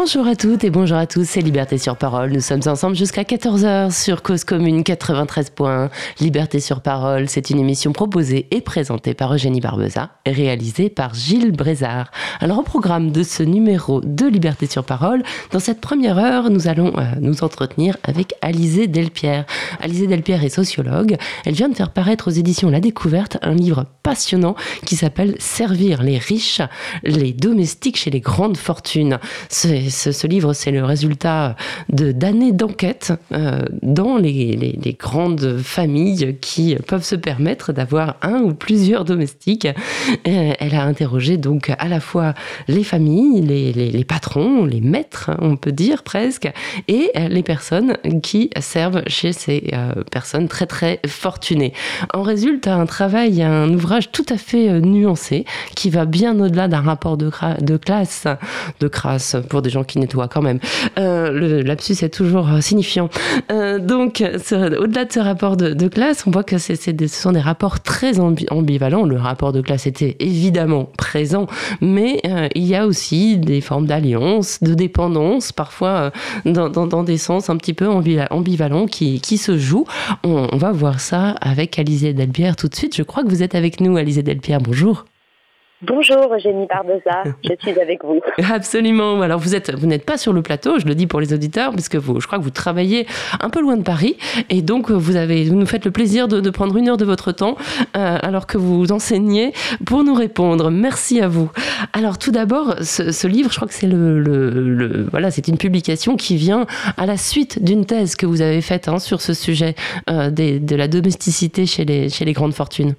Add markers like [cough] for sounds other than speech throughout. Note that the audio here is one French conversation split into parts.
Bonjour à toutes et bonjour à tous, c'est Liberté sur Parole. Nous sommes ensemble jusqu'à 14h sur Cause Commune 93.1. Liberté sur Parole, c'est une émission proposée et présentée par Eugénie Barbeza et réalisée par Gilles Brézard. Alors au programme de ce numéro de Liberté sur Parole, dans cette première heure, nous allons euh, nous entretenir avec Alizée Delpierre. Alizée Delpierre est sociologue. Elle vient de faire paraître aux éditions La Découverte un livre passionnant qui s'appelle Servir les riches, les domestiques chez les grandes fortunes ce, livre, c'est le résultat d'années d'enquête euh, dans les, grandes familles qui peuvent se permettre d'avoir un ou plusieurs domestiques. Euh, elle a interrogé donc à la fois les familles, les, patrons, les maîtres, on peut dire presque, et les personnes qui servent chez ces euh, personnes très très fortunées. En résulte un travail, un ouvrage tout à fait nuancé qui va bien au-delà d'un rapport de, de classe, de crasse pour des gens qui nettoient quand même. Euh, le lapsus est toujours euh, signifiant. Euh, donc, au-delà de ce rapport de, classe, on voit que ce sont des rapports très ambivalents. Le rapport de classe était évidemment présent, mais il y a aussi des formes d'alliance, de dépendance, parfois dans, des sens un petit peu ambivalents qui, qui se jouent. On, va voir ça avec Alizé Delpierre tout de suite. Je crois que vous êtes avec nous, Alizé Delpierre. Bonjour. Bonjour Eugénie Barbosa, je suis avec vous. [laughs] Absolument. Alors vous êtes, vous n'êtes pas sur le plateau, je le dis pour les auditeurs, puisque vous, je crois que vous travaillez un peu loin de Paris, et donc vous avez, vous nous faites le plaisir de, prendre une heure de votre temps, euh, alors que vous enseignez, pour nous répondre. Merci à vous. Alors tout d'abord, ce, livre, je crois que c'est le, voilà, c'est une publication qui vient à la suite d'une thèse que vous avez faite hein, sur ce sujet euh, de la domesticité chez les, chez les grandes fortunes.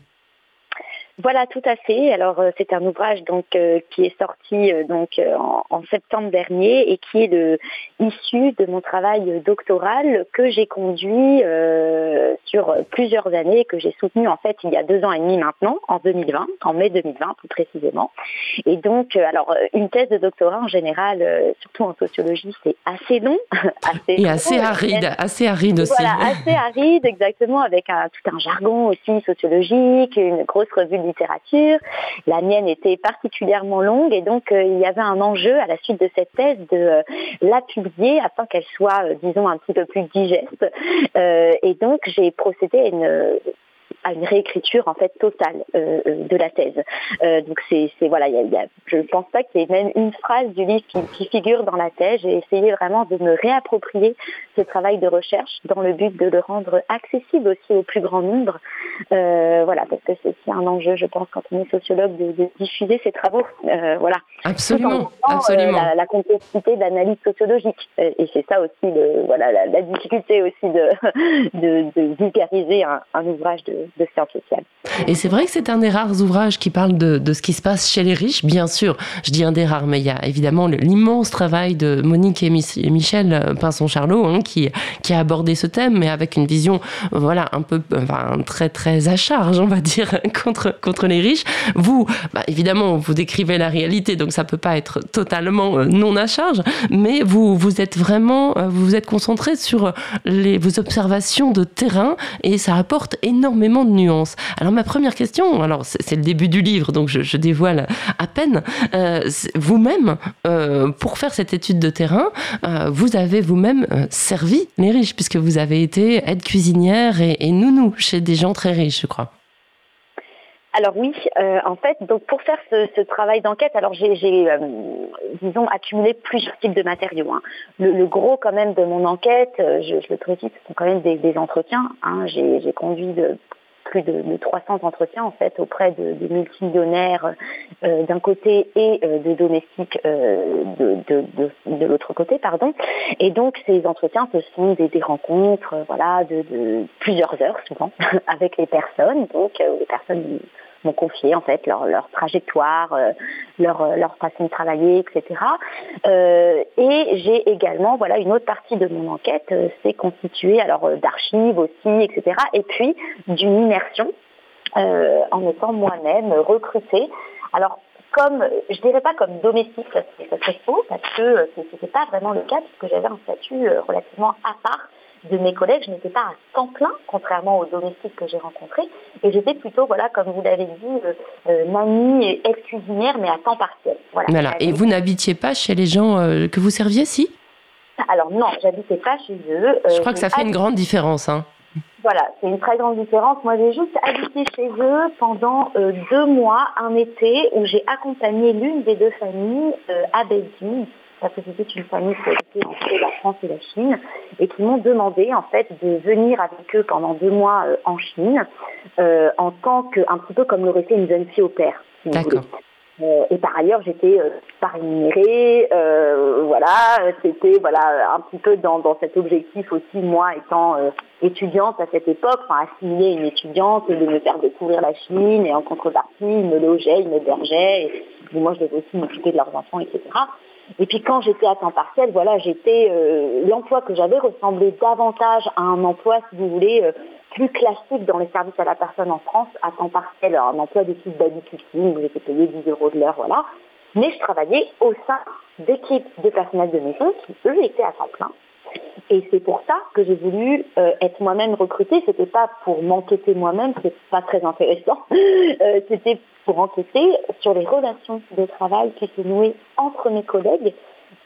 Voilà, tout à fait. Alors euh, c'est un ouvrage donc euh, qui est sorti euh, donc en, septembre dernier et qui est issu de mon travail doctoral que j'ai conduit sur plusieurs années que j'ai soutenu en fait il y a deux ans et demi maintenant, en 2020, en mai 2020 plus précisément. Et donc alors une thèse de doctorat en général, surtout en sociologie, c'est assez long, [laughs] assez et assez aride, assez aride aussi. Voilà, assez aride exactement avec un, tout un jargon aussi sociologique, une grosse revue La mienne était particulièrement longue et donc euh, il y avait un enjeu à la suite de cette thèse de euh, la publier afin qu'elle soit, euh, disons, un petit peu plus digeste. et donc j'ai procédé à une à une réécriture en fait totale euh, euh, de la thèse. Euh, donc c'est voilà, y a, je ne pense pas qu'il y ait même une phrase du livre qui, figure dans la thèse. J'ai essayé vraiment de me réapproprier ce travail de recherche dans le but de le rendre accessible aussi au plus grand nombre. voilà, parce que c'est un enjeu, je pense, quand on est sociologue, de, diffuser ces travaux. voilà. Absolument, absolument. La, complexité d'analyse sociologique. Et c'est ça aussi, le, voilà, la, difficulté aussi de, [laughs] de, de vulgariser un, un ouvrage de, de sciences sociales. Et c'est vrai que c'est un des rares ouvrages qui parle de, ce qui se passe chez les riches, bien sûr. Je dis un des rares, mais il y a évidemment l'immense travail de Monique et Michel euh, Pinson-Charlot hein, qui, a abordé ce thème, mais avec une vision, voilà, un peu, enfin, très, très à charge, on va dire, [laughs] contre, contre les riches. Vous, bah, évidemment, vous décrivez la réalité, donc ça peut pas être totalement euh, non à charge, mais vous, vous êtes vraiment, euh, vous vous êtes concentré sur les, vos observations de terrain et ça apporte énormément de nuances. Alors ma première question, alors c'est le début du livre, donc je, dévoile à peine. Euh, vous-même, euh, pour faire cette étude de terrain, euh, vous avez vous-même servi les riches, puisque vous avez été aide cuisinière et, nounou chez des gens très riches, je crois. Alors oui, en fait, donc pour faire ce, travail d'enquête, alors j'ai, disons, accumulé plusieurs types de matériaux. Hein. Le, gros quand même de mon enquête, je, le précise, ce sont quand même des, entretiens. Hein. J'ai conduit de, plus de, 300 entretiens en fait auprès de, multimillionnaires euh, d'un côté et euh, de domestiques euh, de, l'autre côté, pardon. Et donc ces entretiens, ce sont des, rencontres, voilà, de, plusieurs heures souvent [laughs] avec les personnes, donc les personnes m'ont confié en fait leur, trajectoire, euh, leur, euh, leur façon de travailler, etc. Euh, et j'ai également voilà une autre partie de mon enquête, c'est constituée alors d'archives aussi, etc. Et puis d'une immersion en étant moi-même recrutée. Alors comme, je dirais pas comme domestique, ça serait faux, parce que ce n'était pas vraiment le cas, puisque j'avais un statut relativement à part de mes collègues, je n'étais pas à temps plein, contrairement aux domestiques que j'ai rencontrés, et j'étais plutôt, voilà, comme vous l'avez dit, euh, euh, mamie et ex-cuisinière, mais à temps partiel. Voilà. Et vous n'habitiez pas chez les gens que vous serviez, si? Alors non, j'habitais pas chez eux. je crois que ça fait une grande différence. Hein. Voilà, c'est une très grande différence. Moi, j'ai juste habité chez eux pendant deux mois, un été, où j'ai accompagné l'une des deux familles à Beijing parce que c'était une famille qui était entre la France et la Chine, et qui m'ont demandé en fait de venir avec eux pendant deux mois euh, en Chine, euh, en tant que, un petit peu comme l'aurait été une jeune fille au père. D'accord. Euh, et par ailleurs, j'étais pas rémunérée, voilà, c'était voilà un petit peu dans, dans cet objectif aussi, moi étant étudiante à cette époque, enfin assimiler une étudiante et de me faire découvrir la Chine, et en contrepartie, ils me logeaient, ils me bergeaient, et, moi je devais aussi m'occuper de leurs enfants, etc. Et puis quand j'étais à temps partiel, voilà, j'étais euh, l'emploi que j'avais ressemblait davantage à un emploi, si vous voulez, euh, plus classique dans les services à la personne en France, à temps partiel, alors, un emploi de type babysitting où j'étais payé 10 euros de l'heure, voilà. Mais je travaillais au sein d'équipes de personnel de maison qui, eux, étaient à temps plein. Et c'est pour ça que j'ai voulu euh, être moi-même recrutée. C'était pas pour m'enquêter moi-même, c'est pas très intéressant. [laughs] Euh, c'était pour enquêter sur les relations de travail qui se nouaient entre mes collègues,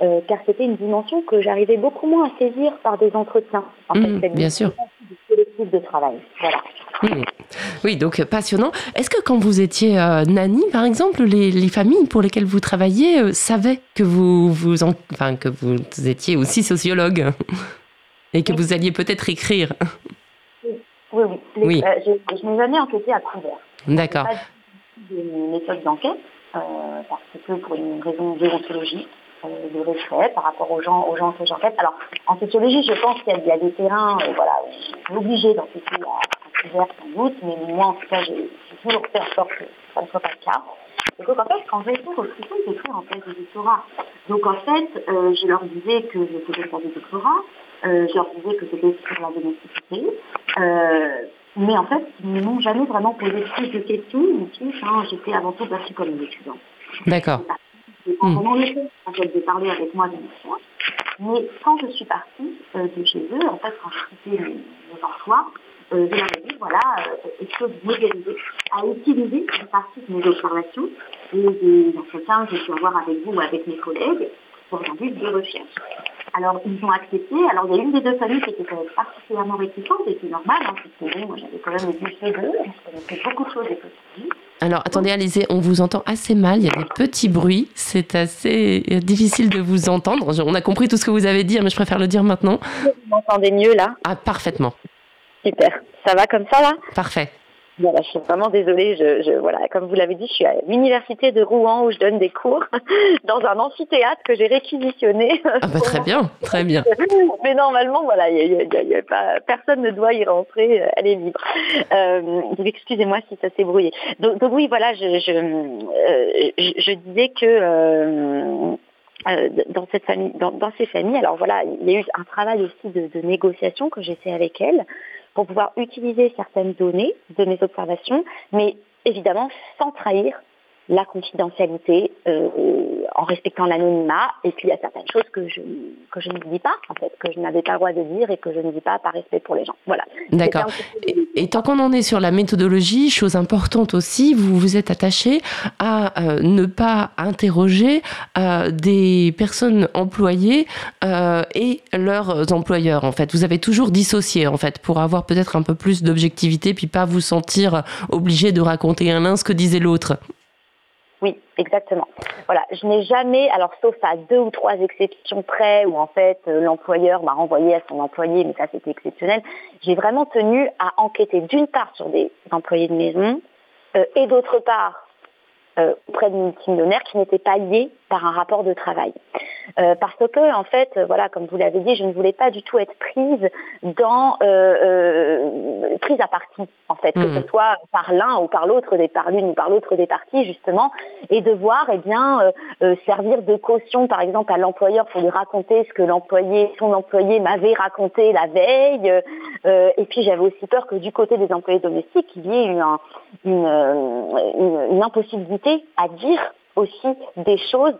euh, car c'était une dimension que j'arrivais beaucoup moins à saisir par des entretiens. En fait, mmh, bien sûr. de travail. Voilà. Oui, donc euh, passionnant. Est-ce que quand vous étiez euh, nanny, par exemple, les, familles pour lesquelles vous travailliez euh, savaient que vous, vous enfin, que vous étiez aussi sociologue [laughs] et que vous alliez peut-être écrire? Oui, oui. je n'ai jamais enquêté à couvert. D'accord. Pas de méthode d'enquête, parce que pour une raison déontologique, de respect par rapport aux gens, aux gens que j'enquête. Alors, en sociologie, je pense qu'il y, a des terrains, voilà, obligé d'enquêter à, sans doute, mais moi en tout cas j'ai toujours fait en sorte que ça ne soit pas le cas. Et donc en fait, quand j'ai été recrutée, j'ai fait en thèse de doctorat. Donc en fait, euh, je leur disais que je faisais faire des doctorats, euh, je leur disais que c'était sur la domesticité. Euh, mais en fait, ils ne m'ont jamais vraiment posé plus de questions. Hein, j'étais avant tout partie comme une étudiante. D'accord. Hmm. On en en fait de parler avec moi de mes Mais quand je suis partie de chez eux, en fait, quand je quittais mes, mes emplois, euh, je leur ai dit, voilà, euh, est-ce que vous m'autorisez à utiliser une partie de mes observations et des entretiens que je peux avoir avec vous ou avec mes collègues pour un but de recherche. Alors, ils ont accepté. Alors, il y a une des deux familles qui était particulièrement réticente, et c'est normal, hein, parce que bon, moi, j'avais quand même vu chez eux, je connaissais beaucoup de choses. Alors, attendez, Alizé, on vous entend assez mal, il y a des petits bruits, c'est assez difficile de vous entendre. On a compris tout ce que vous avez dit, mais je préfère le dire maintenant. Vous m'entendez mieux, là? Ah, parfaitement. Super. Ça va comme ça là Parfait. Voilà, je suis vraiment désolée. Je, voilà, comme vous l'avez dit, je suis à l'université de Rouen où je donne des cours [laughs] dans un amphithéâtre que j'ai réquisitionné. Ah bah, très [laughs] bien, très bien. Mais normalement, voilà, y a, pas, personne ne doit y rentrer. Elle est libre. Euh, excusez-moi si ça s'est brouillé. Donc, oui, voilà, je, je, euh, disais que euh, dans cette famille, dans, ces familles, alors voilà, il y a eu un travail aussi de, de négociation que j'ai fait avec elles pour pouvoir utiliser certaines données de mes observations, mais évidemment sans trahir la confidentialité euh, en respectant l'anonymat. Et puis il y a certaines choses que je, que je ne dis pas, en fait, que je n'avais pas le droit de dire et que je ne dis pas par respect pour les gens. Voilà. D'accord. Et, tant qu'on en est sur la méthodologie, chose importante aussi, vous vous êtes attaché à euh, ne pas interroger euh, des personnes employées et leurs employeurs. En fait, vous avez toujours dissocié en fait pour avoir peut-être un peu plus d'objectivité, puis pas vous sentir obligé de raconter un l'un ce que disait l'autre. Exactement. Voilà, je n'ai jamais, alors sauf à deux ou trois exceptions près où en fait euh, l'employeur m'a renvoyé à son employé, mais ça c'était exceptionnel, j'ai vraiment tenu à enquêter d'une part sur des employés de maison euh, et d'autre part euh, auprès de multimillionnaires qui n'étaient pas liés par un rapport de travail. Euh, parce que, en fait, voilà, comme vous l'avez dit, je ne voulais pas du tout être prise dans euh, prise à partie, en fait, que ce mmh. soit par l'un ou par l'autre, des par l'une ou par l'autre des parties, justement, et devoir, eh bien, servir de caution, par exemple, à l'employeur pour lui raconter ce que l'employé, son employé m'avait raconté la veille. et puis, j'avais aussi peur que du côté des employés domestiques, il y ait une, une, une impossibilité à dire aussi des choses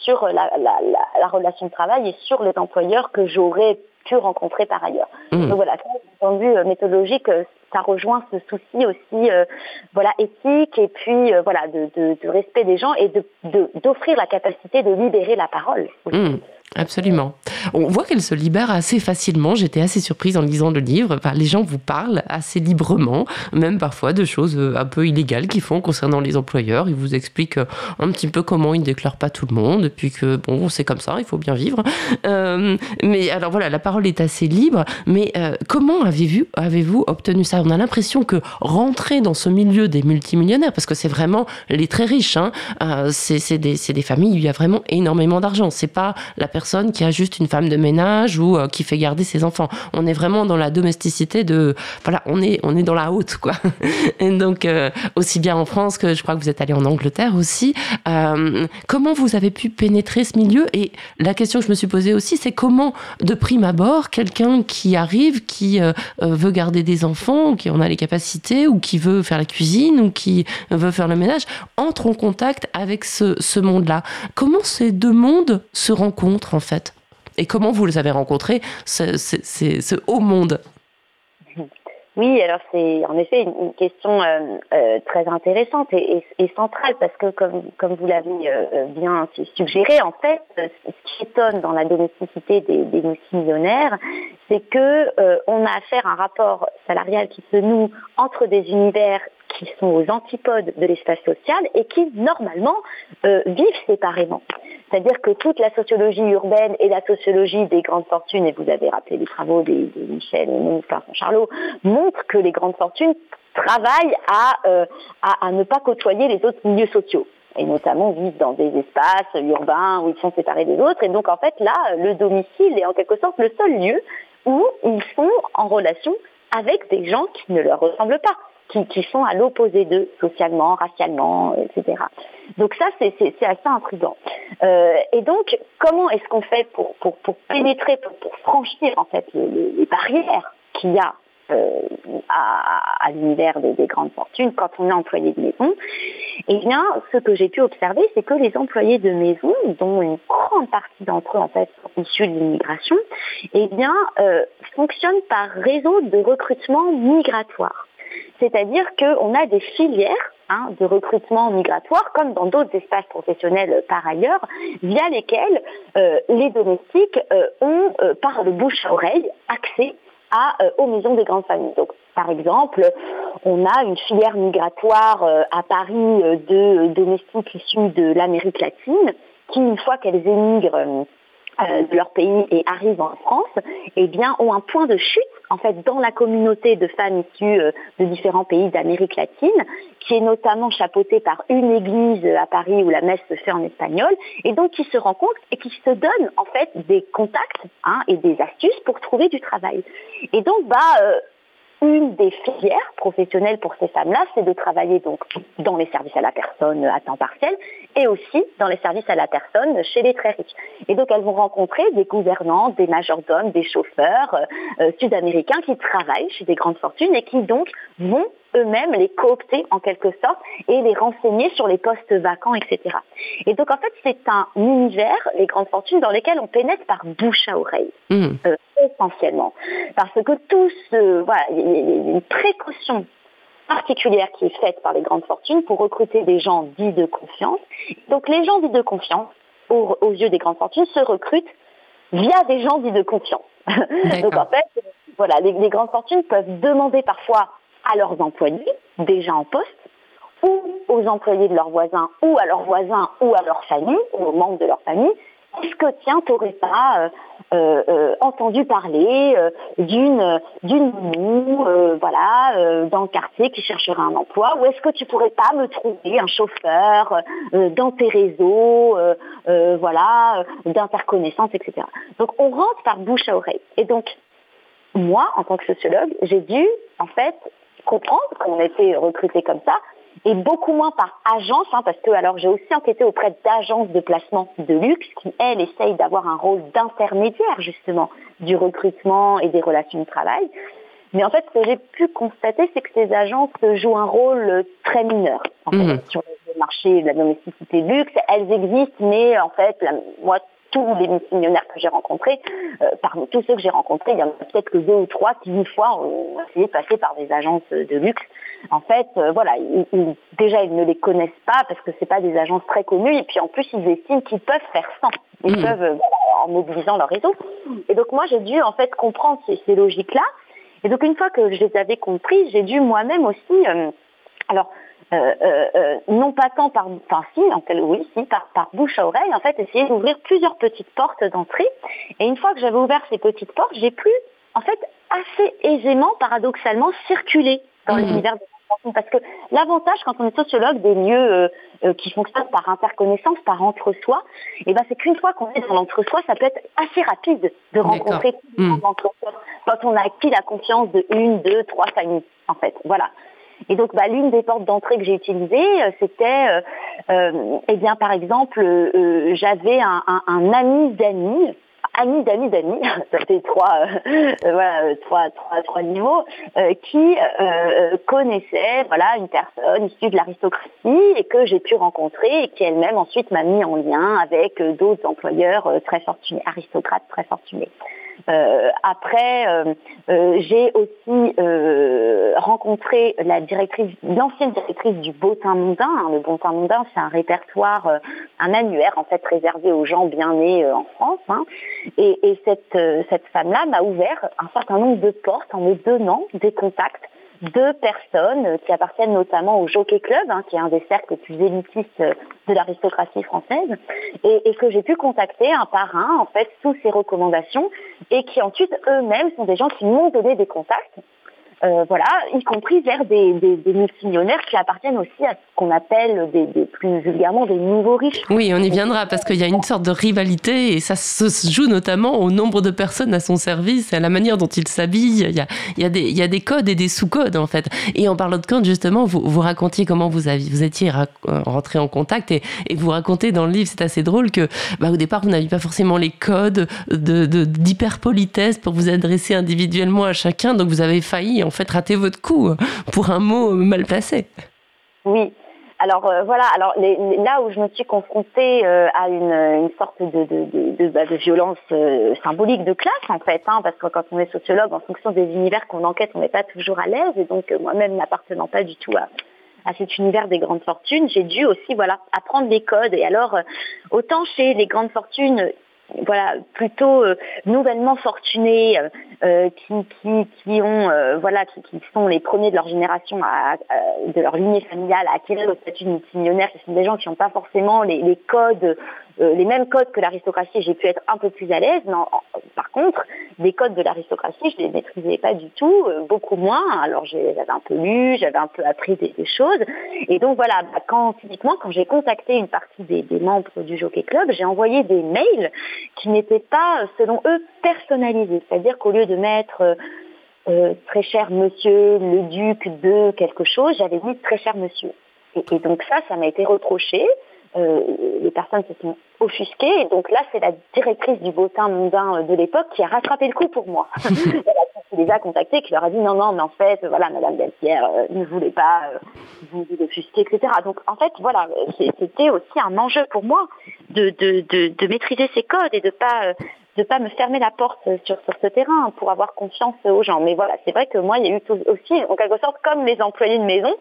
sur la, relation de travail et sur les employeurs que j'aurais pu rencontrer par ailleurs. Mmh. Donc voilà, d'un point de vue euh, méthodologique, euh, ça rejoint ce souci aussi euh, voilà éthique et puis voilà de, respect des gens et de d'offrir la capacité de libérer la parole. Mmh. Absolument. On voit qu'elle se libère assez facilement. J'étais assez surprise en lisant le livre. les gens vous parlent assez librement, même parfois de choses euh, un peu illégales qu'ils font concernant les employeurs. Ils vous expliquent euh, un petit peu comment ils ne déclarent pas tout le monde, puis que bon, c'est comme ça, il faut bien vivre. Euh, mais alors voilà, la parole est assez libre. Mais comment avez-vous avez obtenu ça? On a l'impression que rentrer dans ce milieu des multimillionnaires, parce que c'est vraiment les très riches, hein, c'est des, des, familles où il y a vraiment énormément d'argent. C'est pas la personne personne qui a juste une femme de ménage ou euh, qui fait garder ses enfants. On est vraiment dans la domesticité de, voilà, on est, on est dans la haute, quoi. [laughs] Et donc, euh, aussi bien en France que je crois que vous êtes allé en Angleterre aussi. Euh, comment vous avez pu pénétrer ce milieu? Et la question que je me suis posée aussi, c'est comment, de prime abord, quelqu'un qui arrive, qui veut garder des enfants, qui en a les capacités, ou qui veut faire la cuisine, ou qui veut faire le ménage, entre en contact avec ce monde-là. Comment ces deux mondes se rencontrent? En fait. Et comment vous les avez rencontrés, ce, haut monde? Oui, alors c'est en effet une, question euh, euh, très intéressante et, centrale parce que comme, comme vous l'avez euh, bien suggéré, en fait, ce qui étonne dans la domesticité des, des multimillionnaires, c'est que on a affaire à un rapport salarial qui se noue entre des univers qui sont aux antipodes de l'espace social et qui, normalement, euh, vivent séparément. C'est-à-dire que toute la sociologie urbaine et la sociologie des grandes fortunes, et vous avez rappelé les travaux de, Michel et Charlot, montrent que les grandes fortunes travaillent euh, à, à, ne pas côtoyer les autres milieux sociaux et notamment vivent dans des espaces urbains où ils sont séparés des autres. Et donc en fait là, le domicile est en quelque sorte le seul lieu où ils sont en relation avec des gens qui ne leur ressemblent pas qui, sont à l'opposé d'eux, socialement, racialement, etc. Donc ça, c'est assez intriguant. Euh, et donc, comment est-ce qu'on fait pour, pour, pour, pénétrer, pour, pour, franchir en fait les, les barrières qu'il y a euh, à, à l'univers des, des, grandes fortunes quand on est employé de maison? Eh bien, ce que j'ai pu observer, c'est que les employés de maison, dont une grande partie d'entre eux en fait sont issus de l'immigration, eh bien, euh, fonctionnent par réseau de recrutement migratoire. C'est-à-dire qu'on a des filières hein, de recrutement migratoire, comme dans d'autres espaces professionnels par ailleurs, via lesquels euh, les domestiques euh, ont, euh, par le bouche à oreille, accès aux maisons des grandes familles. Par exemple, on a une filière migratoire à Paris de domestiques issus de l'Amérique latine qui, une fois qu'elles émigrent de leur pays et arrivent en France, eh bien, ont un point de chute en fait dans la communauté de femmes issues euh, de différents pays d'Amérique latine, qui est notamment chapeautée par une église à Paris où la messe se fait en espagnol, et donc qui se rencontrent et qui se donnent en fait des contacts hein, et des astuces pour trouver du travail. Et donc, bah, euh, une des filières professionnelles pour ces femmes-là, c'est de travailler donc dans les services à la personne à temps partiel et aussi dans les services à la personne chez les très riches. Et donc elles vont rencontrer des gouvernants, des majordomes, des chauffeurs euh, sud-américains qui travaillent chez des grandes fortunes et qui donc vont eux-mêmes les coopter en quelque sorte et les renseigner sur les postes vacants, etc. Et donc en fait c'est un univers, les grandes fortunes, dans lesquelles on pénètre par bouche à oreille, mmh. euh, essentiellement. Parce que tout ce, voilà, il y a une précaution particulière qui est faite par les grandes fortunes pour recruter des gens dits de confiance. Donc les gens dits de confiance, aux, yeux des grandes fortunes, se recrutent via des gens dits de confiance. [laughs] Donc en fait, voilà, les grandes fortunes peuvent demander parfois à leurs employés déjà en poste ou aux employés de leurs voisins ou à leurs voisins ou à leur famille ou aux membres de leur famille est-ce que tiens, t'aurais pas euh, euh, euh, entendu parler d'une d'une voilà, dans le quartier qui chercherait un emploi, ou est-ce que tu pourrais pas me trouver un chauffeur dans tes réseaux, voilà, d'interconnaissance, etc. Donc on rentre par bouche à oreille. Et donc moi, en tant que sociologue, j'ai dû en fait comprendre qu'on était recruté comme ça, et beaucoup moins par agence, hein, parce que alors j'ai aussi enquêté auprès d'agences de placement de luxe qui, elles, essayent d'avoir un rôle d'intermédiaire justement du recrutement et des relations de travail. Mais en fait, ce que j'ai pu constater, c'est que ces agences jouent un rôle très mineur en fait, mmh. sur marché de la domesticité luxe, elles existent, mais en fait, moi, tous les missionnaires que j'ai rencontrés, euh, parmi tous ceux que j'ai rencontrés, il y en a peut-être que deux ou trois qui, une fois, ont essayé de passer par des agences de luxe. En fait, euh, voilà, déjà, ils ne les connaissent pas parce que c'est pas des agences très connues, et puis en plus, ils estiment qu'ils peuvent faire sans. Ils mmh. peuvent, en mobilisant leur réseau. Et donc, moi, j'ai dû, en fait, comprendre ces, ces logiques-là. Et donc, une fois que je les avais comprises, j'ai dû moi-même aussi, euh, alors, non pas tant par, enfin si, en oui, si, par, par bouche à oreille, en fait, essayer d'ouvrir plusieurs petites portes d'entrée. Et une fois que j'avais ouvert ces petites portes, j'ai pu, en fait, assez aisément, paradoxalement, circuler dans mmh. l'univers de parce que l'avantage quand on est sociologue des lieux qui fonctionnent par interconnaissance, par entre-soi, eh ben c'est qu'une fois qu'on est dans l'entre-soi, ça peut être assez rapide de rencontrer mmh. quand on a acquis la confiance de une, deux, trois familles, en fait. Voilà. Et donc, bah, l'une des portes d'entrée que j'ai utilisées, euh, c'était, euh, euh, eh bien, par exemple, j'avais un, un, ami d'amis ami d'amis d'amis, [laughs] ça fait trois, voilà, trois, trois, trois niveaux, qui connaissait voilà une personne issue de l'aristocratie et que j'ai pu rencontrer et qui elle-même ensuite m'a mis en lien avec d'autres employeurs très fortunés, aristocrates très fortunés. Euh, après, euh, euh, j'ai aussi rencontré la directrice, l'ancienne directrice du Teint Mondain. Hein. Le Teint Mondain, c'est un répertoire, un annuaire en fait réservé aux gens bien nés en France. Hein. Et, et, cette, cette femme-là m'a ouvert un certain nombre de portes en me donnant des contacts deux personnes qui appartiennent notamment au Jockey Club, hein, qui est un des cercles plus élitistes de l'aristocratie française, et, que j'ai pu contacter un par un, en fait, sous ces recommandations, et qui ensuite eux-mêmes sont des gens qui m'ont donné des contacts euh, voilà, y compris vers des, des, des, multimillionnaires qui appartiennent aussi à ce qu'on appelle des, des, plus vulgairement des nouveaux riches. Oui, on y viendra parce qu'il y a une sorte de rivalité et ça se joue notamment au nombre de personnes à son service, à la manière dont il s'habille. Il y a, il il y a des codes et des sous-codes en fait. Et en parlant de codes, justement, vous, vous racontiez comment vous, aviez, vous étiez rentré en contact et, et vous racontez dans le livre, c'est assez drôle que bah, au départ, vous n'aviez pas forcément les codes d'hyperpolitesse de, pour vous adresser individuellement à chacun, donc vous avez failli en fait rater votre coup pour un mot mal placé. Oui. Alors euh, voilà, alors là où je me suis confrontée euh, à une, sorte de, bah, violence euh, symbolique de classe en fait, hein, parce que quand on est sociologue, en fonction des univers qu'on enquête, on n'est pas toujours à l'aise, et donc moi-même n'appartenant pas du tout à, à cet univers des grandes fortunes, j'ai dû aussi voilà apprendre des codes. Et alors autant chez les grandes fortunes, voilà plutôt nouvellement fortunés euh, euh, qui, sont les premiers de leur génération de leur lignée familiale à acquérir le statut de multimillionnaire. Ce sont des gens qui n'ont pas forcément les codes euh, les mêmes codes que l'aristocratie, j'ai pu être un peu plus à l'aise. par contre, les codes de l'aristocratie, je les maîtrisais pas du tout, beaucoup moins. Alors j'avais un peu lu, j'avais un peu appris des, choses. Et donc voilà, bah, quand typiquement quand j'ai contacté une partie des, des membres du Jockey Club, j'ai envoyé des mails qui n'étaient pas, selon eux, personnalisés. C'est-à-dire qu'au lieu de mettre euh, euh, très cher monsieur le duc de quelque chose, j'avais mis très cher monsieur. Et, donc ça, ça m'a été reproché. Euh, les personnes se sont offusquées. Et donc là, c'est la directrice du bottin mondain de l'époque qui a rattrapé le coup pour moi. [laughs] Elle les a contactés, qui leur a dit non, non, mais en fait, voilà, Madame Delpierre ne voulait pas vous, vous offusquer, etc. Donc en fait, voilà, c'était aussi un enjeu pour moi de, de, de, de maîtriser ces codes et de pas de pas me fermer la porte sur, sur ce terrain pour avoir confiance aux gens. Mais voilà, c'est vrai que moi, il y a eu aussi, en quelque sorte, comme les employés de maison,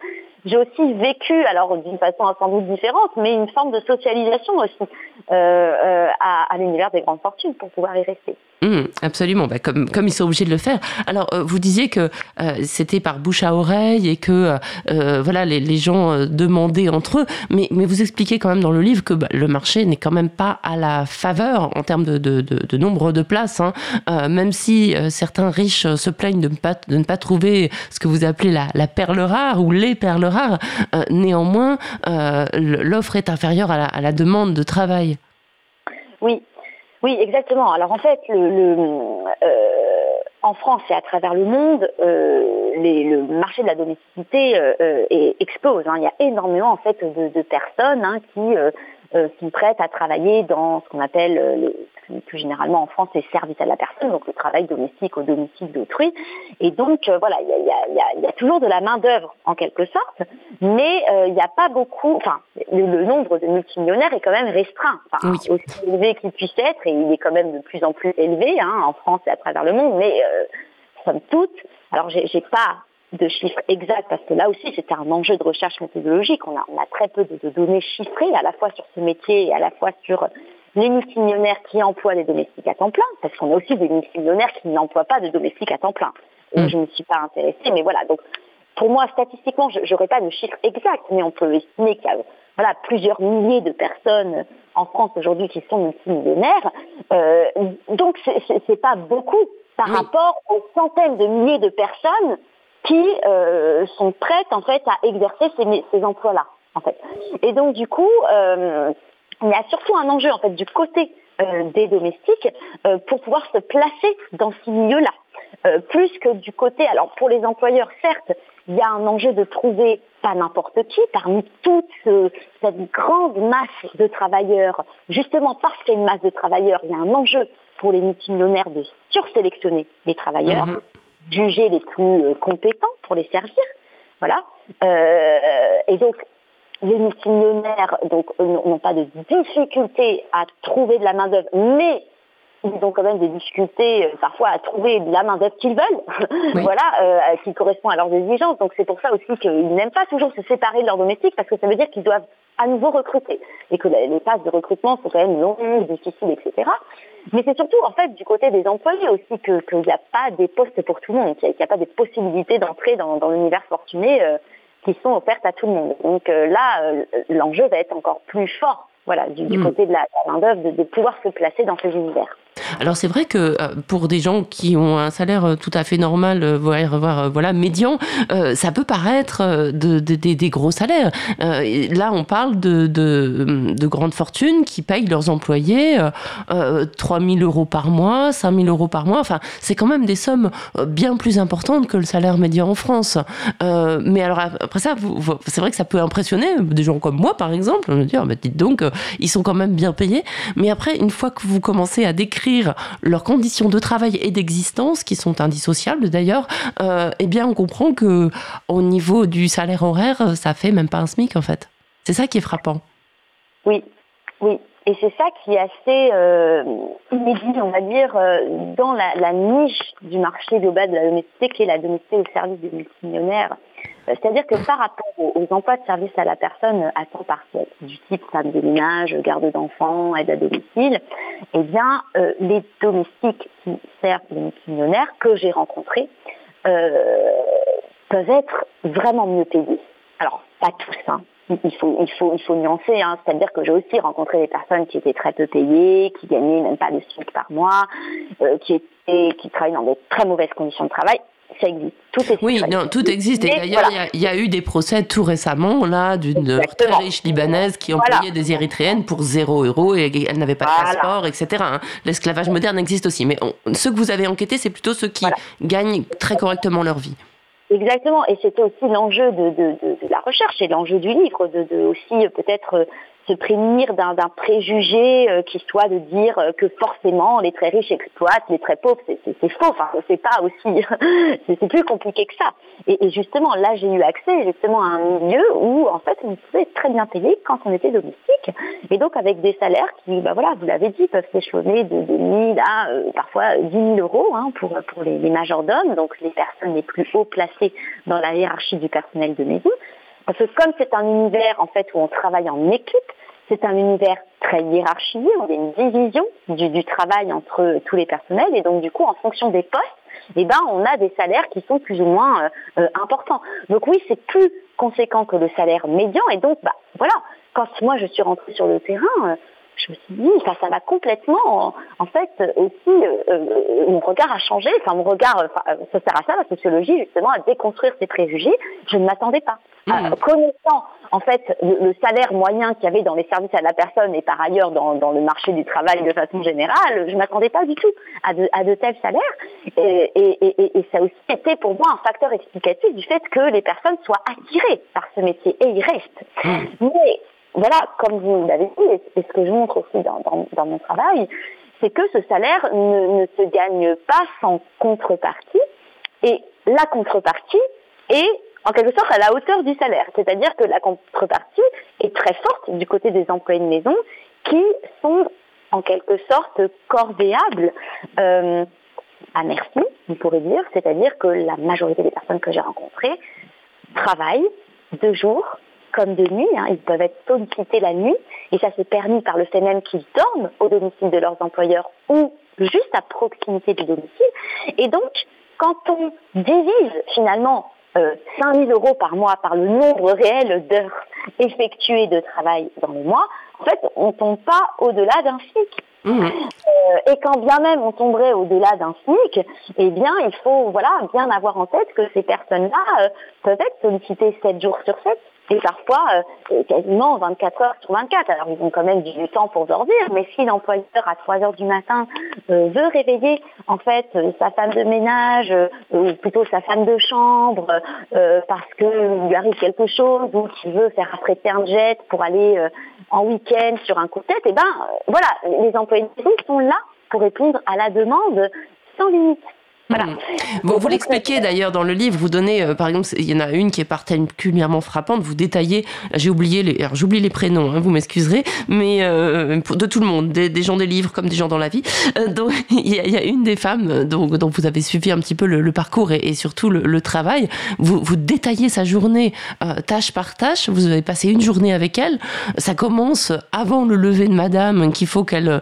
j'ai aussi vécu, alors d'une façon sans doute différente, mais une forme de socialisation aussi euh, euh, à, l'univers des grandes fortunes pour pouvoir y rester. Mmh, absolument, bah, comme, comme ils sont obligés de le faire. Alors, euh, vous disiez que c'était par bouche à oreille et que voilà, les, les gens demandaient entre eux, mais, mais vous expliquez quand même dans le livre que bah, le marché n'est quand même pas à la faveur en termes de nombre de places, hein. même si certains riches se plaignent de ne, pas, ne pas trouver ce que vous appelez la, perle rare ou les perles rares, néanmoins, l'offre est inférieure à la, demande de travail. Oui, oui, exactement. Alors en fait, euh, en France et à travers le monde, euh, le marché de la domesticité euh, explose. Hein. Il y a énormément en fait de, personnes hein, qui sont prêtes à travailler dans ce qu'on appelle plus généralement en France, les services à la personne, donc le travail domestique au domicile d'autrui. Et donc, voilà, il y a, toujours de la main-d'œuvre en quelque sorte, mais il n'y a pas beaucoup, enfin, le, nombre de multimillionnaires est quand même restreint, enfin, aussi élevé qu'il puisse être, et il est quand même de plus en plus élevé hein, en France et à travers le monde, mais somme toute, alors j'ai pas de chiffres exacts parce que là aussi c'était un enjeu de recherche méthodologique. On a, on a très peu de, données chiffrées à la fois sur ce métier et à la fois sur les multimillionnaires qui emploient des domestiques à temps plein, parce qu'on a aussi des multimillionnaires qui n'emploient pas de domestiques à temps plein. Et mm. je ne me suis pas intéressée, mais voilà. Donc pour moi, statistiquement, je n'aurais pas de chiffres exacts, mais on peut estimer qu'il y a voilà, plusieurs milliers de personnes en France aujourd'hui qui sont multimillionnaires. Euh, donc c'est pas beaucoup par rapport aux centaines de milliers de personnes qui euh, sont prêtes en fait à exercer ces, emplois-là. En fait. Et donc du coup, euh, il y a surtout un enjeu en fait du côté euh, des domestiques pour pouvoir se placer dans ce milieu-là. plus que du côté, alors pour les employeurs, certes, il y a un enjeu de trouver pas n'importe qui parmi toute cette grande masse de travailleurs. Justement parce qu'il y a une masse de travailleurs, il y a un enjeu pour les multimillionnaires de sursélectionner les travailleurs, mhm. Juger les plus euh, compétents pour les servir. Voilà. Euh, et donc, les multimillionnaires donc n'ont pas de difficulté à trouver de la main d'œuvre, mais ils ont quand même des difficultés euh, parfois à trouver de la main d'œuvre qu'ils veulent, [laughs] voilà, qui correspond à leurs exigences. Donc c'est pour ça aussi qu'ils n'aiment pas toujours se séparer de leurs domestiques parce que ça veut dire qu'ils doivent à nouveau recruter et que les phases de recrutement sont quand même longues, difficiles, etc. Mais c'est surtout en fait du côté des employés aussi qu'il n'y a pas des postes pour tout le monde, qu'il n'y a, pas des possibilités d'entrer dans, l'univers fortuné euh, qui sont offertes à tout le monde. Donc euh, là, euh, l'enjeu va être encore plus fort, voilà, du, hmm. côté de la, main d'œuvre, de pouvoir se placer dans ces univers. Alors c'est vrai que euh, pour des gens qui ont un salaire euh, tout à fait normal, euh, voire, voilà médian, ça peut paraître de, des gros salaires. là, on parle de, de, grandes fortunes qui payent leurs employés 3 000 euros par mois, 5 000 euros par mois. Enfin, c'est quand même des sommes bien plus importantes que le salaire médian en France. mais alors après ça, c'est vrai que ça peut impressionner des gens comme moi, par exemple. Va dire, bah, dites donc, ils sont quand même bien payés. Mais après, une fois que vous commencez à décrire leurs conditions de travail et d'existence, qui sont indissociables d'ailleurs, euh, eh bien, on comprend que au niveau du salaire horaire, ça fait même pas un SMIC en fait. C'est ça qui est frappant. Oui, oui. Et c'est ça qui est assez euh, inédit, on va dire, euh, dans la, niche du marché global de la domestique, qui est la domestique au service des multimillionnaires. Euh, c'est-à-dire que par rapport aux, emplois de service à la personne à temps partiel, du type femme de ménage, garde d'enfants, aide à domicile, eh bien, euh, les domestiques qui servent les multimillionnaires que j'ai rencontrés euh, peuvent être vraiment mieux payés. Alors, pas tous, hein. Il faut, nuancer, hein. c'est-à-dire que j'ai aussi rencontré des personnes qui étaient très peu payées, qui gagnaient même pas de SMIC par mois, qui qui travaillaient dans de très mauvaises conditions de travail ça existe. Tout existe. Oui, non, tout existe. Et d'ailleurs, il y, a eu des procès tout récemment, là, d'une très riche libanaise qui employait des Érythréennes pour 0 euros et elle n'avait pas de passeport, etc. Hein. L'esclavage moderne existe aussi. Mais ceux que vous avez enquêtés, c'est plutôt ceux qui gagnent très correctement leur vie. Exactement, et c'était aussi l'enjeu de, de, de, la recherche et l'enjeu du livre, de, aussi peut-être se prémunir d'un préjugé euh, qui soit de dire euh, que forcément les très riches exploitent les très pauvres. C'est faux. Enfin, c'est pas aussi. [laughs] c'est plus compliqué que ça. Et, justement, là, j'ai eu accès justement à un milieu où en fait on pouvait être très bien payé quand on était domestique, et donc avec des salaires qui, bah voilà, vous l'avez dit, peuvent s'échelonner de, de 1000 à euh, parfois 10 000 euros hein, pour pour les, les majordomes, donc les personnes les plus haut placées dans la hiérarchie du personnel de maison. Parce que comme c'est un univers en fait où on travaille en équipe, c'est un univers très hiérarchisé, on a une division du, travail entre tous les personnels et donc du coup en fonction des postes, eh ben, on a des salaires qui sont plus ou moins euh, euh, importants. Donc oui, c'est plus conséquent que le salaire médian et donc bah voilà, quand moi je suis rentrée sur le terrain, euh, je me suis dit, ça, ça va complètement, en, fait, aussi, mon regard a changé. Enfin, mon regard, ça sert à ça, la sociologie, justement, à déconstruire ses préjugés. Je ne m'attendais pas. Mmh. connaissant en fait le, salaire moyen qu'il y avait dans les services à la personne et par ailleurs dans, le marché du travail de façon générale, je m'attendais pas du tout à de, tels salaires. Et, ça a aussi été pour moi un facteur explicatif du fait que les personnes soient attirées par ce métier et y restent. Mmh. Mais voilà, comme vous l'avez dit, et ce que je montre aussi dans, mon travail, c'est que ce salaire ne, se gagne pas sans contrepartie, et la contrepartie est en quelque sorte à la hauteur du salaire. C'est-à-dire que la contrepartie est très forte du côté des employés de maison qui sont en quelque sorte corvéables euh, à merci, on pourrait dire. C'est-à-dire que la majorité des personnes que j'ai rencontrées travaillent de jour comme de nuit. Hein. Ils peuvent être sollicités la nuit et ça s'est permis par le fait même qu'ils dorment au domicile de leurs employeurs ou juste à proximité du domicile. Et donc, quand on divise finalement euh, 5 000 euros par mois par le nombre réel d'heures effectuées de travail dans le mois, en fait, on ne tombe pas au-delà d'un SMIC. Mmh. Euh, et quand bien même on tomberait au-delà d'un SMIC, eh bien, il faut voilà bien avoir en tête que ces personnes-là euh, peuvent être sollicitées 7 jours sur 7 et parfois euh, quasiment 24 heures sur 24. Alors ils ont quand même du temps pour dormir, mais si l'employeur à 3 heures du matin euh, veut réveiller en fait euh, sa femme de ménage ou plutôt sa femme de chambre parce qu'il lui arrive quelque chose ou qu'il veut faire apprêter un jet pour aller en week-end sur un coup de tête, et eh ben voilà, les employés sont là pour répondre à la demande sans limite. Voilà. Mm. Vous l'expliquez d'ailleurs dans le livre, vous donnez, euh, par exemple, il y en a une qui est particulièrement frappante, vous détaillez, j'ai oublié les, j'oublie les prénoms, hein, vous m'excuserez, mais euh, de tout le monde, des, gens des livres comme des gens dans la vie. Euh, donc, [laughs] il y, a une des femmes dont, vous avez suivi un petit peu le, parcours et, surtout le, travail. Vous, vous détaillez sa journée tâche par tâche, vous avez passé une journée avec elle. Ça commence avant le lever de madame, qu'il faut qu'elle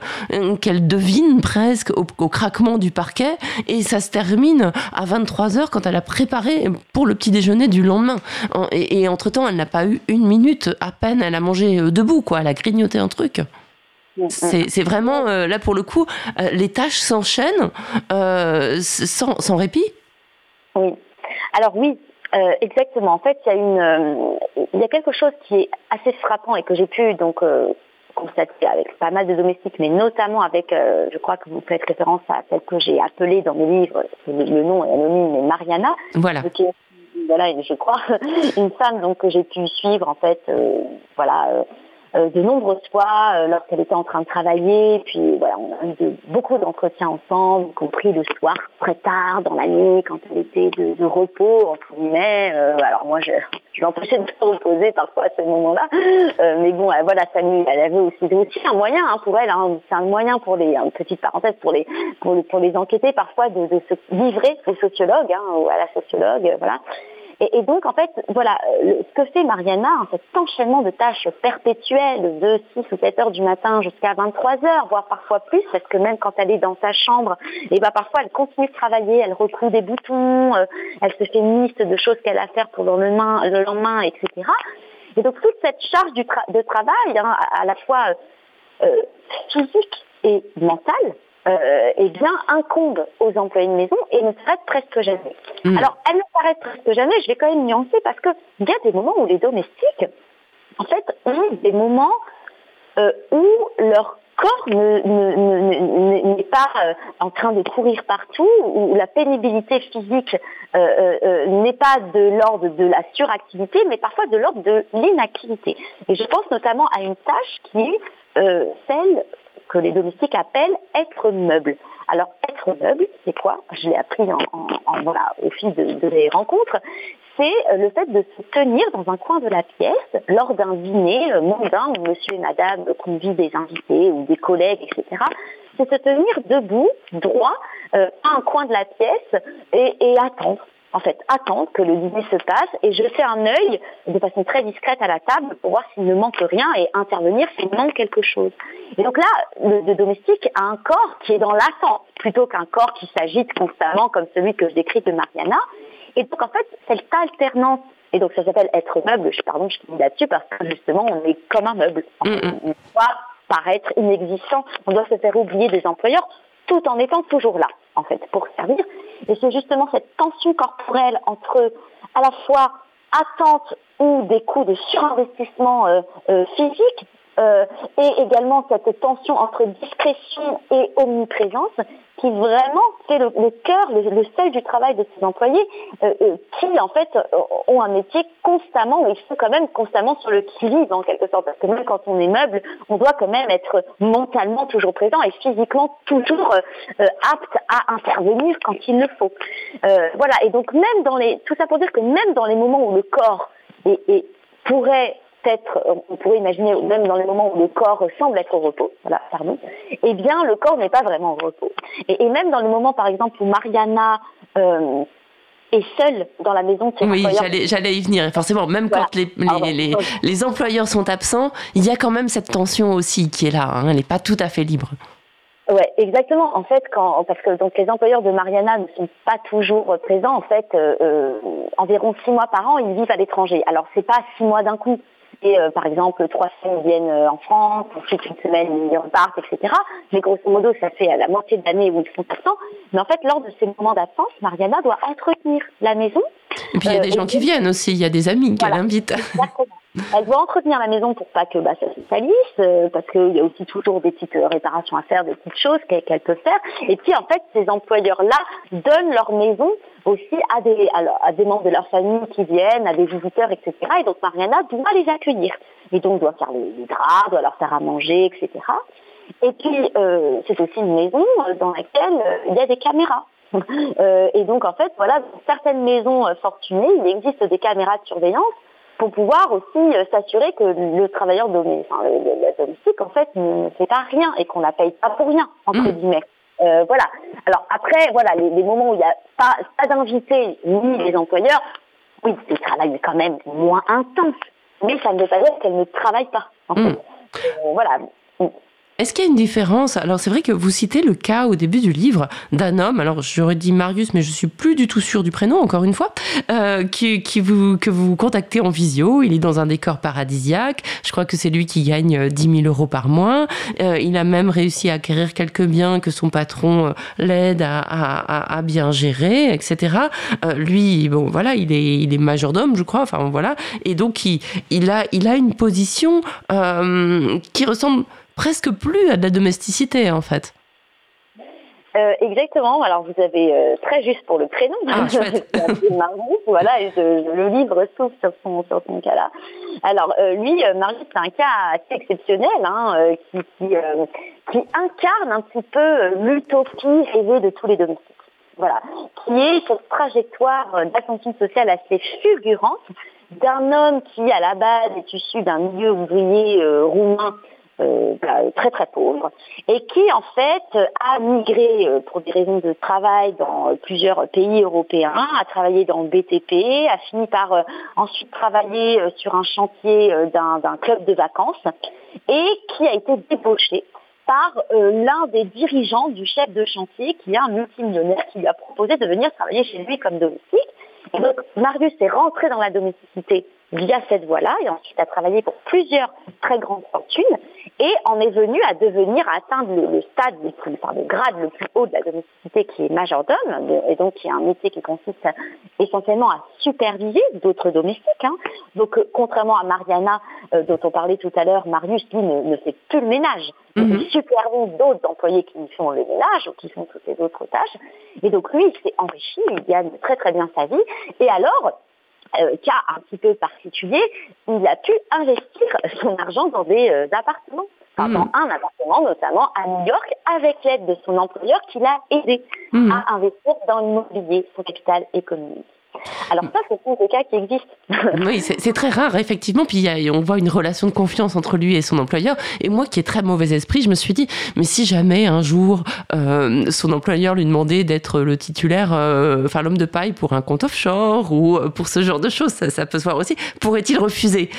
qu'elle devine presque au, au, craquement du parquet, et ça se termine à 23h quand elle a préparé pour le petit déjeuner du lendemain. Et, entre-temps, elle n'a pas eu une minute à peine, elle a mangé euh, debout, quoi. Elle a grignoté un truc. C'est vraiment, euh, là pour le coup, euh, les tâches s'enchaînent sans, répit Oui. Alors oui, exactement. En fait, il y, a il y a quelque chose qui est assez frappant et que j'ai pu donc constaté avec pas mal de domestiques, mais notamment avec, euh, je crois que vous faites référence à celle que j'ai appelée dans mes livres, le, nom est anonyme, mais Mariana. Voilà. voilà, je crois, [laughs] une femme donc que j'ai pu suivre en fait, euh, voilà, euh, euh, de nombreuses fois euh, lorsqu'elle était en train de travailler. Puis voilà, on a eu beaucoup d'entretiens ensemble, y compris le soir très tard dans la nuit quand elle était de, repos entre guillemets. Euh, alors moi, je, l'empêchais de se reposer parfois à ce moment-là. mais bon, voilà, ça lui, elle avait aussi, aussi un moyen hein, pour elle. Hein, c'est un moyen pour les, une petite parenthèse pour les pour, enquêter parfois de, se livrer au sociologue, hein, ou à la sociologue, voilà. Et, donc, en fait, voilà, ce que fait Mariana, cet enchaînement de tâches perpétuelles de 6 ou 7 heures du matin jusqu'à 23 heures, voire parfois plus, parce que même quand elle est dans sa chambre, et eh ben parfois elle continue de travailler, elle recoue des boutons, euh, elle se fait une liste de choses qu'elle a à faire pour le lendemain, le lendemain etc. Et donc toute cette charge de travail, hein, à, la fois euh, physique et mentale, euh, eh bien, incombe aux employés de maison et ne s'arrête presque jamais. Hmm. Alors, elle ne s'arrête presque jamais, je vais quand même nuancer parce qu'il y a des moments où les domestiques, en fait, ont des moments euh, où leur corps n'est pas euh, en train de courir partout, où la pénibilité physique n'est pas de l'ordre de la suractivité, mais parfois de l'ordre de l'inactivité. Et je pense notamment à une tâche qui est celle que les domestiques appellent être meuble. Alors être meuble, c'est quoi? Je l'ai appris en, voilà, au fil de, de les rencontres. C'est euh, le fait de se tenir dans un coin de la pièce lors d'un dîner euh, mondain où monsieur et madame convient des invités ou des collègues, etc. C'est se tenir debout, droit, euh, à un coin de la pièce et, et attendre en fait, attendre que le dîner se passe et jeter un œil de façon très discrète à la table pour voir s'il ne manque rien et intervenir s'il manque quelque chose. Et donc là, le, domestique a un corps qui est dans l'attente plutôt qu'un corps qui s'agite constamment comme celui que je décris de Mariana. Et donc en fait, cette alternance, et donc ça s'appelle être meuble, je, pardon, je finis là-dessus parce que justement on est comme un meuble. On doit paraître inexistant, on doit se faire oublier des employeurs tout en étant toujours là, en fait, pour servir. Et c'est justement cette tension corporelle entre à la fois attente ou des coûts de surinvestissement euh, euh, physique euh, et également cette tension entre discrétion et omniprésence qui vraiment fait le, cœur, le, le, seuil du travail de ces employés, euh, euh, qui en fait ont un métier constamment, où ils sont quand même constamment sur le qui-vive en quelque sorte, parce que même quand on est meuble, on doit quand même être mentalement toujours présent et physiquement toujours apte à intervenir quand il le faut. voilà, et donc même dans les, tout ça pour dire que même dans les moments où le corps est, pourrait être, on pourrait imaginer même dans les moments où le corps semble être au repos, voilà, pardon, eh bien le corps n'est pas vraiment au repos. Et, même dans le moment, par exemple, où Mariana euh, est seule dans la maison de oui, j'allais, y venir. Forcément, même quand les, les, les, employeurs sont absents, il y a quand même cette tension aussi qui est là. Hein. elle n'est pas tout à fait libre. Ouais, exactement. En fait, quand parce que donc les employeurs de Mariana ne sont pas toujours présents. En fait, euh, euh, environ six mois par an, ils vivent à l'étranger. Alors c'est pas six mois d'un coup. Et euh, par exemple, trois semaines ils viennent euh, en France, ensuite une semaine ils repartent, etc. Mais grosso modo, ça fait à la moitié de l'année où ils sont absents. Mais en fait, lors de ces moments d'absence, Mariana doit entretenir la maison. Et puis il y a des gens qui viennent aussi, il y a des amis qu'elle invite. Elle doit entretenir la maison pour pas que bah, ça se salisse, euh, parce qu'il y a aussi toujours des petites euh, réparations à faire, des petites choses qu'elle peut faire. Et puis en fait, ces employeurs-là donnent leur maison aussi à des, membres de leur famille qui viennent, à des visiteurs, etc. Et donc Mariana doit les accueillir. Et donc doit faire les, draps, doit leur faire à manger, etc. Et puis euh, c'est aussi une maison dans laquelle il y a des caméras. [laughs] et donc en fait, voilà, certaines maisons fortunées, il existe des caméras de surveillance pour pouvoir aussi euh, s'assurer que le travailleur domestique, enfin, domestique en fait ne fait pas rien et qu'on la paye pas pour rien entre mmh. guillemets. Euh, voilà. Alors après, voilà, les, moments où il n'y a pas, pas d'invités ni les employeurs, oui, le travail est quand même moins intense, mais ça ne veut pas dire qu'elle ne travaille pas. En mmh. fait. Euh, voilà. Est-ce qu'il y a une différence? Alors c'est vrai que vous citez le cas au début du livre d'un homme, alors j'aurais dit Marius, mais je suis plus du tout sûre du prénom, encore une fois, euh, qui, qui, vous, que vous contactez en visio, il est dans un décor paradisiaque, je crois que c'est lui qui gagne 10 euh, 000 euros par mois, euh, il a même réussi à acquérir quelques biens que son patron euh, l'aide à, à, à, bien gérer, etc. Euh, lui, bon voilà, il est, il est majordome, je crois, enfin voilà, et donc il, il, a, il a une position qui ressemble presque plus à de la domesticité en fait. Euh, exactement. Alors vous avez euh, très juste pour le prénom. Ah, [laughs] voilà, et le livre s'ouvre sur son sur son cas-là. Alors euh, lui, Marius, c'est un cas assez exceptionnel, hein, qui qui, qui, incarne un petit peu l'utopie rêvée de tous les domestiques. Voilà, qui est cette trajectoire d'ascension sociale assez fulgurante d'un homme qui, à la base, est issu d'un milieu ouvrier roumain euh, bah, très très pauvre et qui en fait a migré euh, pour des raisons de travail dans plusieurs pays européens, a travaillé dans le BTP, a fini par euh, ensuite travailler sur un chantier d'un club de vacances et qui a été débauché par l'un des dirigeants du chef de chantier qui est un multimillionnaire qui lui a proposé de venir travailler chez lui comme domestique. Et donc Marius est rentré dans la domesticité via cette voie-là et ensuite a travaillé pour plusieurs très grandes fortunes et en est venu à devenir, à atteindre le, stade, le, plus, enfin, le grade le plus haut de la domesticité qui est majordome et donc qui est un métier qui consiste essentiellement à superviser d'autres domestiques. Hein. Donc euh, contrairement à Mariana euh, dont on parlait tout à l'heure, Marius lui ne, fait plus le ménage. Il mm-hmm. supervise d'autres employés qui font le ménage ou qui font toutes les autres tâches. Et donc lui, il s'est enrichi, il gagne très très bien sa vie. Et alors, euh, cas un petit peu particulier, il a pu investir son argent dans des euh, appartements. Enfin, Dans hmm. un appartement notamment à New York avec l'aide de son employeur qui l'a aidé hmm. à investir dans l'immobilier, son capital économique. Alors ça, c'est des cas qui existent. [laughs] oui, c'est très rare, effectivement. Puis on voit une relation de confiance entre lui et son employeur. Et moi, qui ai très mauvais esprit, je me suis dit, mais si jamais un jour euh, son employeur lui demandait d'être le titulaire, euh, enfin l'homme de paille pour un compte offshore ou euh, pour ce genre de choses, ça, peut se voir aussi, pourrait-il refuser?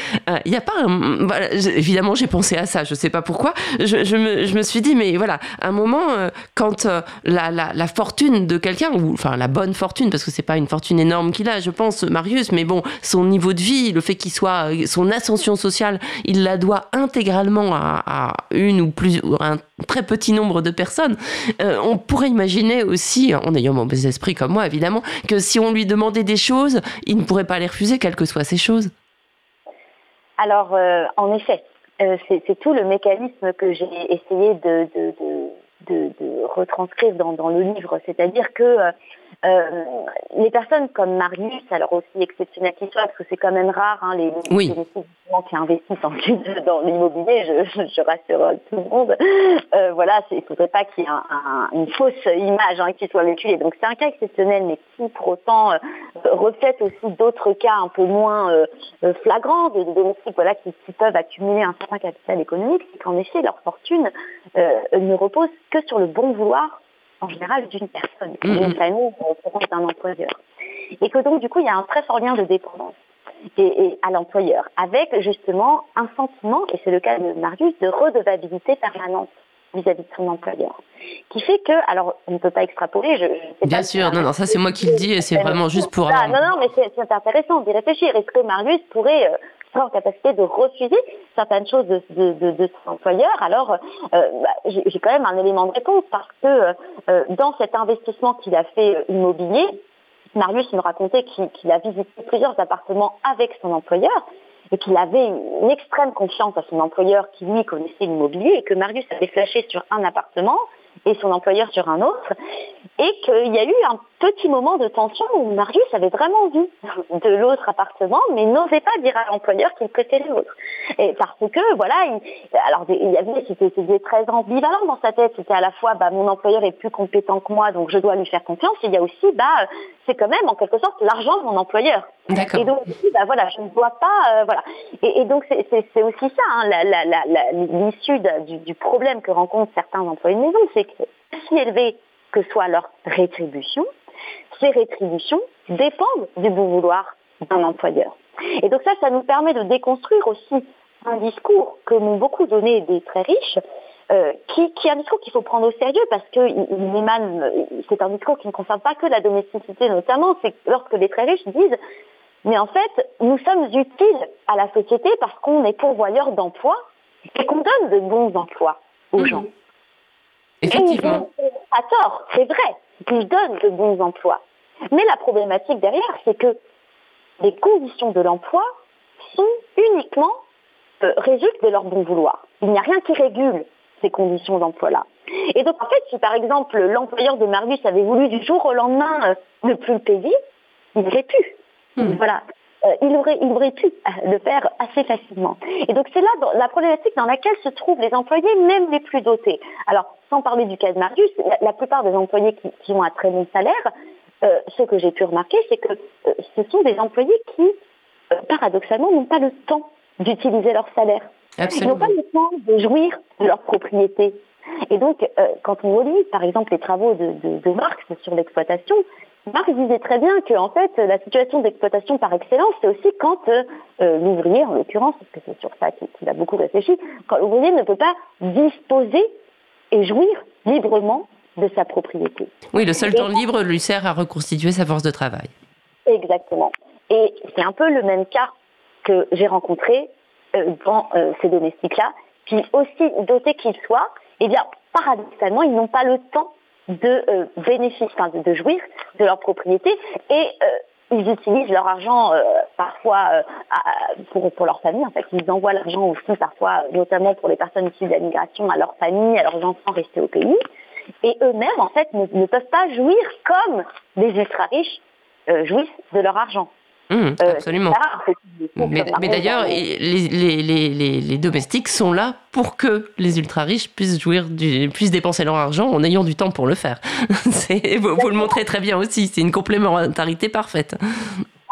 Il n'y a pas un... Évidemment, j'ai pensé à ça, je ne sais pas pourquoi. Je, me, je, me, suis dit, mais voilà, un moment, quand la, la, la fortune de quelqu'un, ou enfin la bonne fortune, parce que c'est pas une fortune énorme qu'il a, je pense, Marius, mais bon, son niveau de vie, le fait qu'il soit, son ascension sociale, il la doit intégralement à, une ou plus, un très petit nombre de personnes. Euh, on pourrait imaginer aussi, en ayant mon esprit comme moi, évidemment, que si on lui demandait des choses, il ne pourrait pas les refuser, quelles que soient ces choses. Alors, euh, en effet, euh, c'est tout le mécanisme que j'ai essayé de, de, retranscrire dans, dans, le livre, c'est-à-dire que euh, les personnes comme Marius, alors aussi exceptionnelles qu'ils soient, parce que c'est quand même rare, hein, les, oui. qui investissent en dans l'immobilier, je, je, rassure tout le monde. Euh, voilà, il ne faudrait pas qu'il y ait une fausse image hein, qui soit véhiculée. Donc c'est un cas exceptionnel, mais qui pour autant euh, reflète aussi d'autres cas un peu moins euh, flagrants de, domestiques voilà, qui, qui, peuvent accumuler un certain capital économique, c'est qu'en effet leur fortune ne repose que sur le bon vouloir en général d'une personne, mmh. d'une famille ou d'un employeur. Et que donc, du coup, il y a un très fort lien de dépendance et, à l'employeur, avec justement un sentiment, et c'est le cas de Marius, de redevabilité permanente vis-à-vis de son employeur. Qui fait que, alors on ne peut pas extrapoler, je, Bien sûr, non, non, ça c'est moi qui le dis et c'est vraiment juste pour... Non, non, mais c'est intéressant d'y réfléchir. Est-ce que Marius pourrait... Euh, en capacité de refuser certaines choses de, son employeur, alors euh, bah, j'ai quand même un élément de réponse parce que euh, dans cet investissement qu'il a fait euh, immobilier, Marius me racontait qu'il a visité plusieurs appartements avec son employeur et qu'il avait une extrême confiance à son employeur qui lui connaissait l'immobilier et que Marius avait flashé sur un appartement et son employeur sur un autre et qu'il y a eu un petit moment de tension où Marius avait vraiment vu [laughs] de l'autre appartement, mais n'osait pas dire à l'employeur qu'il préférait l'autre. Et parce que, voilà, il, alors il y avait, c'était très ambivalent dans sa tête. C'était à la fois, bah, mon employeur est plus compétent que moi, donc je dois lui faire confiance. Et il y a aussi, bah, c'est quand même en quelque sorte l'argent de mon employeur. Et donc, bah, voilà, je ne vois pas, euh, voilà. Et, donc c'est aussi ça, hein, l'issue du, du problème que rencontrent certains employés de maison, c'est que si élevé que soit leur rétribution, ces rétributions dépendent du bon vouloir d'un employeur. Et donc ça, ça nous permet de déconstruire aussi un discours que m'ont beaucoup donné des très riches, euh, qui, qui, est un discours qu'il faut prendre au sérieux parce que c'est un discours qui ne concerne pas que la domesticité notamment, c'est lorsque les très riches disent mais en fait, nous sommes utiles à la société parce qu'on est pourvoyeur d'emplois et qu'on donne de bons emplois aux mmh. gens. Effectivement. à tort, c'est vrai, qu'ils donnent de bons emplois. Mais la problématique derrière, c'est que les conditions de l'emploi sont uniquement euh, résultent de leur bon vouloir. Il n'y a rien qui régule ces conditions d'emploi-là. Et donc, en fait, si par exemple l'employeur de Marius avait voulu du jour au lendemain euh, ne plus le payer, il aurait pu. Hmm. Voilà. Euh, il, aurait, il aurait pu euh, le faire assez facilement. Et donc c'est là la problématique dans laquelle se trouvent les employés, même les plus dotés. Alors, sans parler du cas de Marius, la, plupart des employés qui, ont un très bon salaire, euh, ce que j'ai pu remarquer, c'est que ce sont des employés qui, paradoxalement, n'ont pas le temps d'utiliser leur salaire. Ils n'ont pas le temps de jouir de leur propriété. Et donc, quand on relit, par exemple, les travaux de, de Marx sur l'exploitation, Marx disait très bien que en fait la situation d'exploitation par excellence, c'est aussi quand euh, euh, l'ouvrier, en l'occurrence, parce que c'est sur ça qu'il a beaucoup réfléchi, quand l'ouvrier ne peut pas disposer et jouir librement de sa propriété. Oui, le seul temps libre lui sert à reconstituer sa force de travail. Exactement. Et c'est un peu le même cas que j'ai rencontré euh, dans ces domestiques-là, qui aussi dotés qu'ils soient, eh bien, paradoxalement, ils n'ont pas le temps de euh, bénéfices, de, jouir de leur propriété et euh, ils utilisent leur argent euh, parfois pour, pour leur famille. En fait, ils envoient l'argent aussi parfois, notamment pour les personnes issues de la migration, à leur famille, à leurs enfants restés au pays. Et eux-mêmes, en fait, ne, ne, peuvent pas jouir comme les ultra riches jouissent de leur argent. Mmh, euh, absolument. mais, d'ailleurs, les, domestiques sont là pour que les ultra riches puissent jouir, du, puissent dépenser leur argent en ayant du temps pour le faire. [laughs] vous, vous, le montrez très bien aussi. C'est une complémentarité parfaite.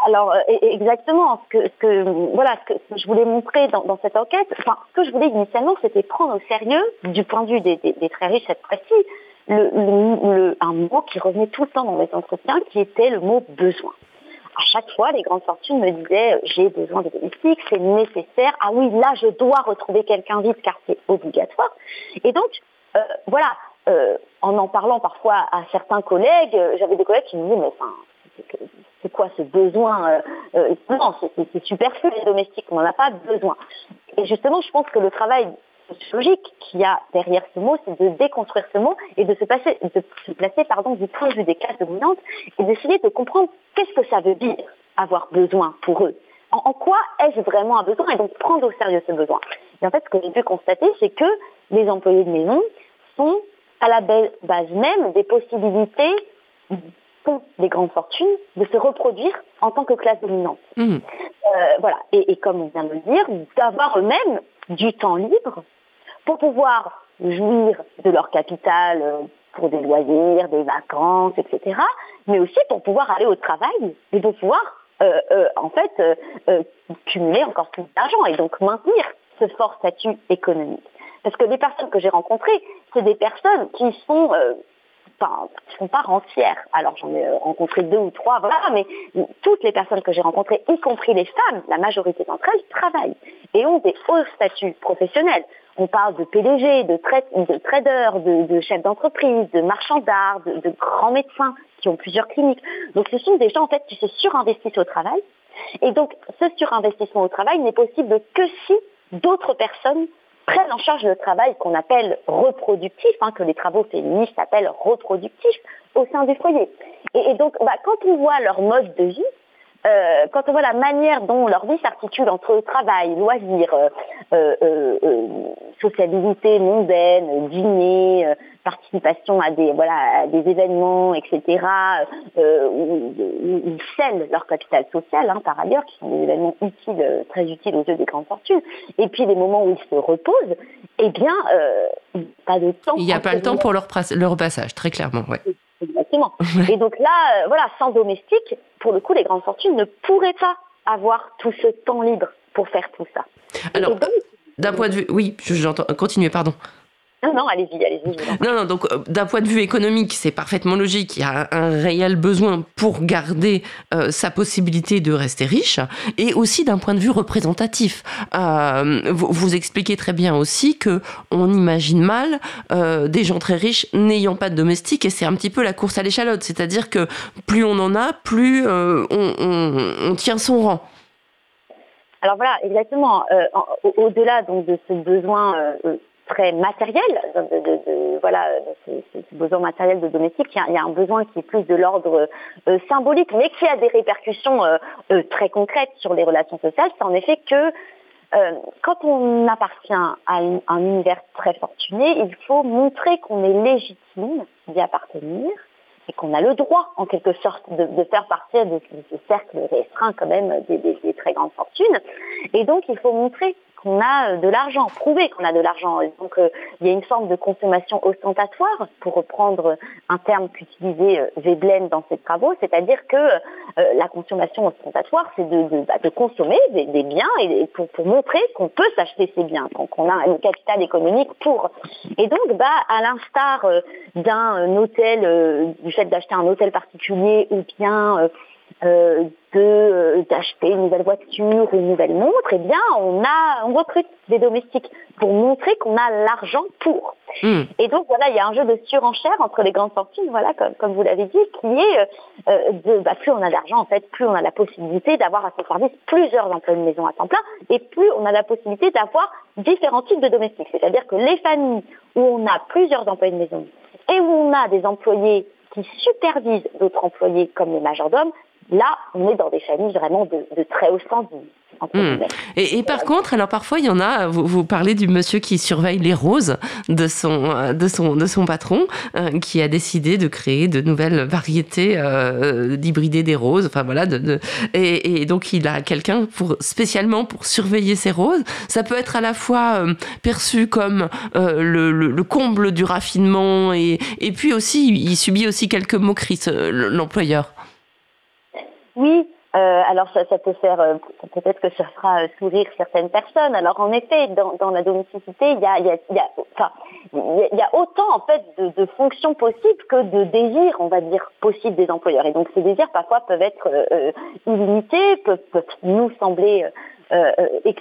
Alors euh, exactement, ce que, que voilà, ce que je voulais montrer dans, cette enquête, enfin, ce que je voulais initialement, c'était prendre au sérieux, du point de vue des, très riches cette fois-ci, le, un mot qui revenait tout le temps dans les entretiens, qui était le mot besoin à chaque fois, les grandes fortunes me disaient euh, j'ai besoin de domestiques, c'est nécessaire. Ah oui, là, je dois retrouver quelqu'un vite car c'est obligatoire. Et donc, euh, voilà, euh, en en parlant parfois à certains collègues, j'avais des collègues qui me disaient mais enfin, c'est quoi ce besoin Non, c'est superflu les domestiques, on n'en a pas besoin. Et justement, je pense que le travail sociologique qu'il y a derrière ce mot, c'est de déconstruire ce mot et de se, passer, de se placer pardon, du point de vue des classes dominantes et d'essayer de comprendre qu'est-ce que ça veut dire avoir besoin pour eux. En, quoi est-ce vraiment un besoin et donc prendre au sérieux ce besoin? Et en fait, ce que j'ai pu constater, c'est que les employés de maison sont à la base même des possibilités pour des grandes fortunes de se reproduire en tant que classe dominante. Mmh. Euh, voilà. Et, comme on vient de le dire, d'avoir eux-mêmes du temps libre pour pouvoir jouir de leur capital euh, pour des loisirs, des vacances, etc. Mais aussi pour pouvoir aller au travail et pour pouvoir euh, en fait cumuler encore plus d'argent et donc maintenir ce fort statut économique. Parce que les personnes que j'ai rencontrées, c'est des personnes qui sont pas, sont pas rentières. Alors j'en ai euh, rencontré deux ou trois, voilà, mais toutes les personnes que j'ai rencontrées, y compris les femmes, la majorité d'entre elles travaillent et ont des hauts statuts professionnels. On parle de PDG, de, de traders, de, chefs d'entreprise, de marchands d'art, de, de, grands médecins qui ont plusieurs cliniques. Donc ce sont des gens en fait qui se surinvestissent au travail. Et donc ce surinvestissement au travail n'est possible que si d'autres personnes prennent en charge le travail qu'on appelle reproductif, hein, que les travaux féministes appellent reproductif, au sein du foyer. Et, donc, bah, quand on voit leur mode de vie, euh, quand on voit la manière dont leur vie s'articule entre travail, loisirs, euh, euh, sociabilité mondaine, dîner, participation à des voilà des événements, etc. où, ils scellent leur capital social, hein, par ailleurs, qui sont des événements utiles, très utiles aux yeux des grandes fortunes. Et puis les moments où ils se reposent, eh bien, pas de temps. Il n'y a pas le temps pour leur, leur repassage, très clairement, ouais. Exactement. Et donc là, euh, voilà, sans domestique, pour le coup, les grandes fortunes ne pourraient pas avoir tout ce temps libre pour faire tout ça. Alors, d'un point de vue, oui, j'entends. Continuez, pardon. Non, non, allez-y, allez-y. Non, non, donc euh, d'un point de vue économique, c'est parfaitement logique. Il y a un, réel besoin pour garder euh, sa possibilité de rester riche, et aussi d'un point de vue représentatif. Euh, vous, vous, expliquez très bien aussi que on imagine mal des gens très riches n'ayant pas de domestique, et c'est un petit peu la course à l'échalote. C'est-à-dire que plus on en a, plus on, on, tient son rang. Alors voilà, exactement. Au-delà donc de ce besoin très matériel, de, de, de, voilà, ce, besoin matériel de domestique, il y, a, un besoin qui est plus de l'ordre euh, symbolique, mais qui a des répercussions euh, euh, très concrètes sur les relations sociales. C'est en effet que quand on appartient à un univers très fortuné, il faut montrer qu'on est légitime d'y appartenir et qu'on a le droit, en quelque sorte, de, faire partie de, ce cercle restreint quand même des, des, très grandes fortunes. Et donc, il faut montrer qu'on a euh, de l'argent, prouver qu'on a de l'argent. Donc euh, il y a une forme de consommation ostentatoire, pour reprendre un terme qu'utilisait euh, Veblen dans ses travaux, c'est-à-dire que la consommation ostentatoire, c'est de, de, bah, de, consommer des, des biens et pour, pour montrer qu'on peut s'acheter ces biens, qu'on a un capital économique pour. Et donc, bah, à l'instar d'un hôtel, du fait d'acheter un hôtel particulier ou bien euh, euh, d'acheter une nouvelle voiture ou une nouvelle montre, eh bien, on a, on recrute des domestiques pour montrer qu'on a l'argent pour. Hmm. Et donc voilà, il y a un jeu de surenchère entre les grandes fortunes, voilà, comme, comme vous l'avez dit, qui est euh, de, bah, plus on a d'argent, en fait, plus on a la possibilité d'avoir à son service plusieurs emplois de maison à temps plein, et plus on a la possibilité d'avoir différents types de domestiques. C'est-à-dire que les familles où on a plusieurs employés de maison et où on a des employés qui supervisent d'autres employés comme les majordomes, Là, on est dans des familles vraiment de, très haut standing. Hmm. Et, par contre, alors parfois il y en a, vous, parlez du monsieur qui surveille les roses de son, euh, de son, de son patron, euh, qui a décidé de créer de nouvelles variétés euh, d'hybrider des roses. Enfin voilà, de, et, donc il a quelqu'un pour spécialement pour surveiller ces roses. Ça peut être à la fois perçu comme le, le, comble du raffinement et, et puis aussi il subit aussi quelques moqueries l'employeur. Oui, euh, alors ça, peut faire, euh, peut-être que ça fera euh, sourire certaines personnes. Alors en effet, dans, la domesticité, il y a, y, a, y, a, enfin, y a, autant en fait de, fonctions possibles que de désirs, on va dire, possibles des employeurs. Et donc ces désirs parfois peuvent être illimités, peuvent, nous sembler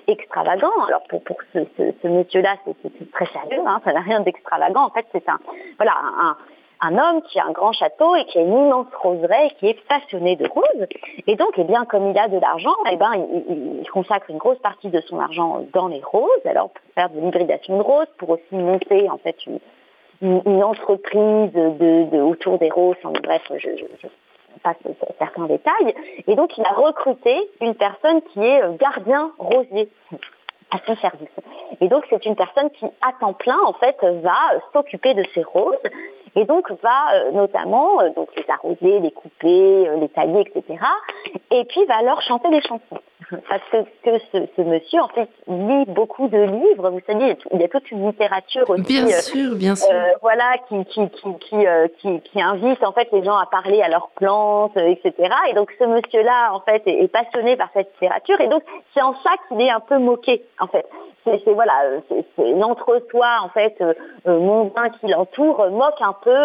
extravagants. Alors pour, pour ce, ce, monsieur-là, c'est très sérieux, hein, ça n'a rien d'extravagant. En fait, c'est un, voilà, un un homme qui a un grand château et qui a une immense roseraie et qui est passionné de roses. Et donc, eh bien, comme il a de l'argent, eh ben, il, consacre une grosse partie de son argent dans les roses. Alors, pour faire de l'hybridation de roses, pour aussi monter, en fait, une, entreprise de, autour des roses. bref, je, je, passe certains détails. Et donc, il a recruté une personne qui est euh, gardien rosier. À son service. Et donc c'est une personne qui, à temps plein, en fait, va s'occuper de ces roses et donc va euh, notamment euh, donc les arroser, les couper, euh, les tailler, etc. Et puis va leur chanter des chansons. [laughs] Parce que, que ce, monsieur en fait lit beaucoup de livres. Vous savez, il y a toute une littérature aussi. Bien sûr, bien sûr. voilà, qui qui, qui qui, qui invite en fait les gens à parler à leurs plantes, etc. Et donc ce monsieur-là en fait est, est passionné par cette littérature et donc c'est en ça qu'il est un peu moqué en fait c'est voilà, c'est l'entre-soi en fait euh, euh, mondain qui l'entoure moque un peu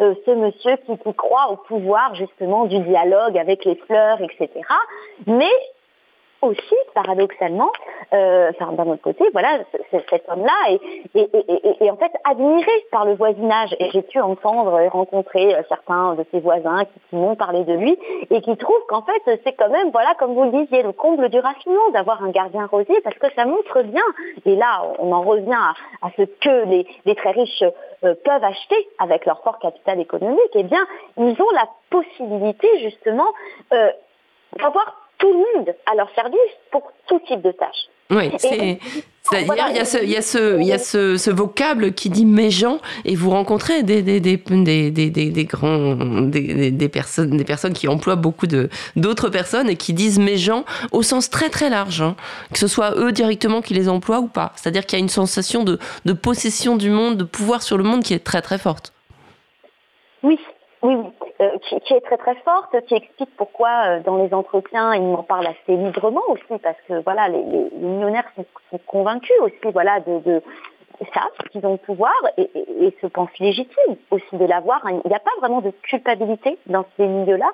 euh, ce monsieur qui, qui croit au pouvoir justement du dialogue avec les fleurs, etc. Mais aussi, paradoxalement, euh, enfin, d'un autre côté, voilà, cet homme-là est, en fait admiré par le voisinage. Et j'ai pu entendre et rencontrer euh, certains de ses voisins qui, m'ont parlé de lui et qui trouvent qu'en fait, c'est quand même, voilà, comme vous le disiez, le comble du raffinement d'avoir un gardien rosier parce que ça montre bien, et là, on en revient à, ce que les, très riches euh, peuvent acheter avec leur fort capital économique, eh bien, ils ont la possibilité, justement, d'avoir tout le monde à leur service pour tout type de tâches. Oui, c'est. C'est-à-dire, il y a, ce, il y a, ce, il y a ce, ce, vocable qui dit méjean, et vous rencontrez des, des, des, des, des, des grands, des, des, personnes, des personnes qui emploient beaucoup de, d'autres personnes et qui disent méjean au sens très très large, hein. que ce soit eux directement qui les emploient ou pas. C'est-à-dire qu'il y a une sensation de, de possession du monde, de pouvoir sur le monde qui est très très forte. Oui, oui, euh, qui, est très très forte, qui explique pourquoi euh, dans les entretiens ils m'en parlent assez librement aussi, parce que voilà, les, millionnaires sont, convaincus aussi, voilà, de, savent qu'ils ont le pouvoir et, se pensent légitimes aussi de l'avoir. Il n'y a pas vraiment de culpabilité dans ces milieux-là,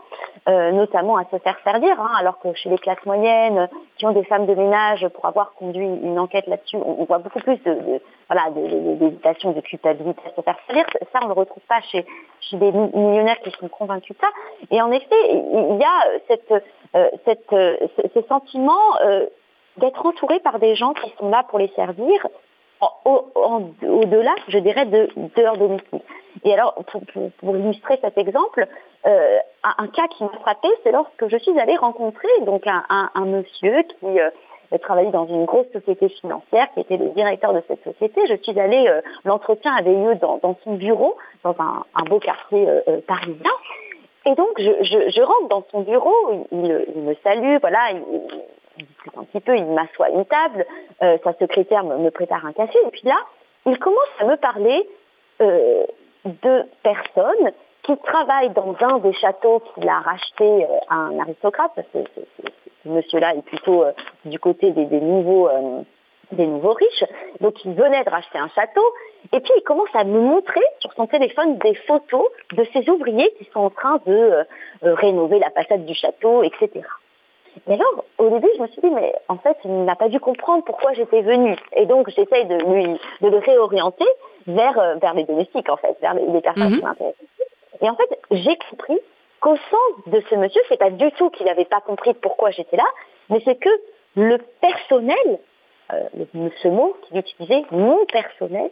euh, notamment à se faire servir, hein, alors que chez les classes moyennes, qui ont des femmes de ménage, pour avoir conduit une enquête là-dessus, on, voit beaucoup plus de, voilà, d'hésitation, de, culpabilité à se faire servir. Ça, on ne le retrouve pas chez, chez des millionnaires qui sont convaincus de ça. Et en effet, il y a cette, euh, cette, euh, ce sentiment d'être entouré par des gens qui sont là pour les servir au-delà, je dirais, de, leur domicile. Et alors, pour, illustrer cet exemple, euh, un, cas qui m'a frappé, c'est lorsque je suis allée rencontrer donc un, monsieur qui euh, travaillait dans une grosse société financière, qui était le directeur de cette société. Je suis allée, euh, l'entretien avait lieu dans, son bureau, dans un, beau quartier parisien. Et donc, je, rentre dans son bureau, il, me salue, voilà, il, un petit peu, il m'assoit à une table, euh, sa secrétaire me, prépare un café, et puis là, il commence à me parler euh, de personnes qui travaillent dans un des châteaux qu'il a racheté euh, à un aristocrate, parce que ce monsieur-là est plutôt du côté des, nouveaux des nouveaux riches. Donc il venait de racheter un château. Et puis il commence à me montrer sur son téléphone des photos de ces ouvriers qui sont en train de rénover la façade du château, etc. Mais alors, au début, je me suis dit, mais en fait, il n'a pas dû comprendre pourquoi j'étais venue. Et donc, j'essaye de lui, de le réorienter vers, euh, vers les domestiques, en fait, vers les, personnes mhm. qui m'intéressent. Et en fait, j'ai compris qu'au sens de ce monsieur, c'est pas du tout qu'il n'avait pas compris pourquoi j'étais là, mais c'est que le personnel, euh, ce mot qu'il utilisait, mon personnel,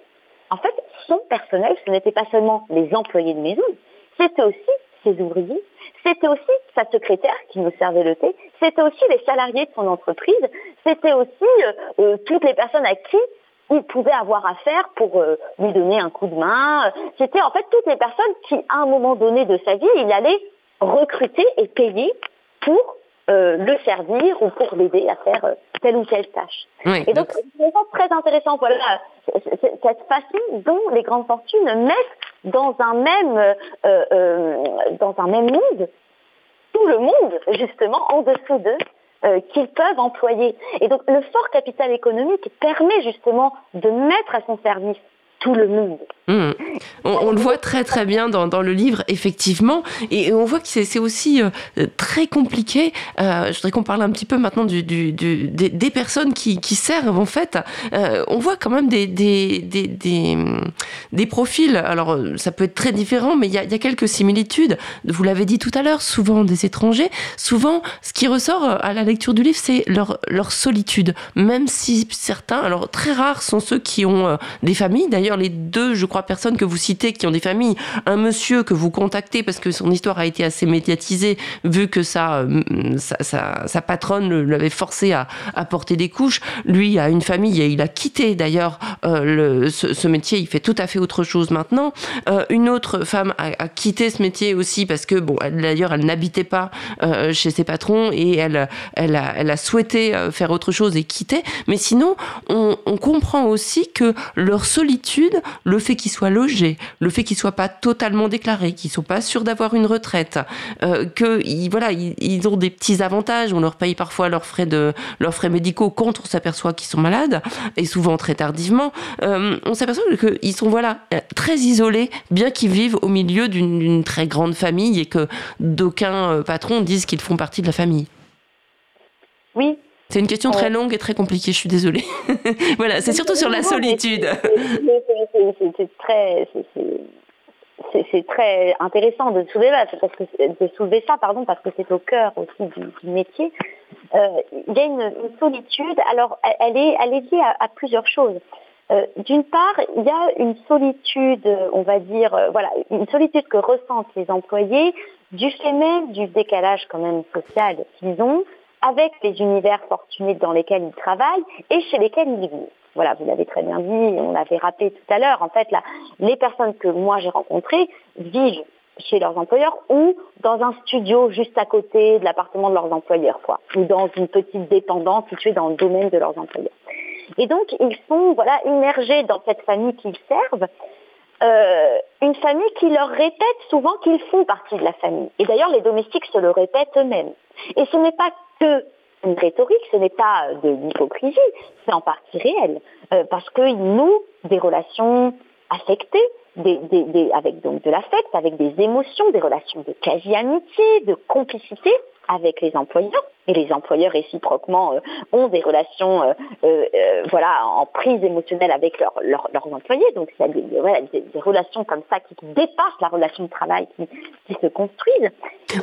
en fait, son personnel, ce n'était pas seulement les employés de maison, c'était aussi ses ouvriers, c'était aussi sa secrétaire qui nous servait le thé, c'était aussi les salariés de son entreprise, c'était aussi euh, euh, toutes les personnes à qui il pouvait avoir affaire pour euh, lui donner un coup de main. C'était en fait toutes les personnes qui, à un moment donné de sa vie, il allait recruter et payer pour le servir ou pour l'aider à faire telle ou telle tâche. et donc, c'est très intéressant, voilà, cette façon dont les grandes fortunes mettent dans un même, euh, euh, dans un même monde tout le monde, justement, en dessous d'eux, euh, qu'ils peuvent employer. Et donc, le fort capital économique permet justement de mettre à son service tout le monde. Mmh. On, le voit très très bien dans, dans, le livre, effectivement, et on voit que c'est aussi euh, très compliqué. Euh, je voudrais qu'on parle un petit peu maintenant des, des, personnes qui, servent, en fait. Euh, on voit quand même des, des, des, profils, alors ça peut être très différent, mais il y a, y a, quelques similitudes. Vous l'avez dit tout à l'heure, souvent des étrangers. Souvent, ce qui ressort à la lecture du livre, c'est leur, leur solitude, même si certains, alors très rares sont ceux qui ont des familles, d'ailleurs les deux, je crois, personnes que vous citez qui ont des familles, un monsieur que vous contactez parce que son histoire a été assez médiatisée, vu que sa, sa, sa, patronne l'avait forcé à, à, porter des couches, lui a une famille et il a quitté d'ailleurs ce, ce, métier, il fait tout à fait autre chose maintenant. une autre femme a, quitté ce métier aussi parce que, bon, d'ailleurs, elle n'habitait pas chez ses patrons et elle, elle, a, souhaité faire autre chose et quitter. Mais sinon, on, on comprend aussi que leur solitude, le fait qu'ils soient logés, le fait qu'ils soient pas totalement déclarés, qu'ils sont pas sûrs d'avoir une retraite, euh, que voilà, ils, ont des petits avantages. On leur paye parfois leurs frais de leurs frais médicaux quand on s'aperçoit qu'ils sont malades et souvent très tardivement. Euh, on s'aperçoit qu'ils sont voilà très isolés, bien qu'ils vivent au milieu d'une très grande famille et que d'aucuns euh, patrons disent qu'ils font partie de la famille. Oui, c'est une question très longue et très compliquée, je suis désolée. [laughs] voilà, c'est surtout sur la solitude. C'est très, c'est très intéressant de soulever, parce que, de soulever ça, pardon, parce que c'est au cœur aussi du, métier. Euh, il y a une, solitude. Alors, elle est, elle est liée à, plusieurs choses. Euh, d'une part, il y a une solitude, on va dire, euh, voilà, une solitude que ressentent les employés du fait même du décalage quand même social qu'ils ont avec les univers fortunés dans lesquels ils travaillent et chez lesquels ils vivent. Voilà, vous l'avez très bien dit, on l'avait rappelé tout à l'heure. En fait, là, les personnes que moi j'ai rencontrées vivent chez leurs employeurs ou dans un studio juste à côté de l'appartement de leurs employeurs, quoi, ou dans une petite dépendance située dans le domaine de leurs employeurs. Et donc, ils sont voilà immergés dans cette famille qu'ils servent, euh, une famille qui leur répète souvent qu'ils font partie de la famille. Et d'ailleurs, les domestiques se le répètent eux-mêmes. Et ce n'est pas que une rhétorique, ce n'est pas de l'hypocrisie, c'est en partie réel, euh, parce qu'ils nouent des relations affectées, avec donc de l'affect, avec des émotions, des relations de quasi-amitié, de complicité avec les employeurs, et les employeurs réciproquement euh, ont des relations euh, euh, voilà, en prise émotionnelle avec leurs employés. Donc il y a des, relations comme ça qui, dépassent la relation de travail, qui, se construisent.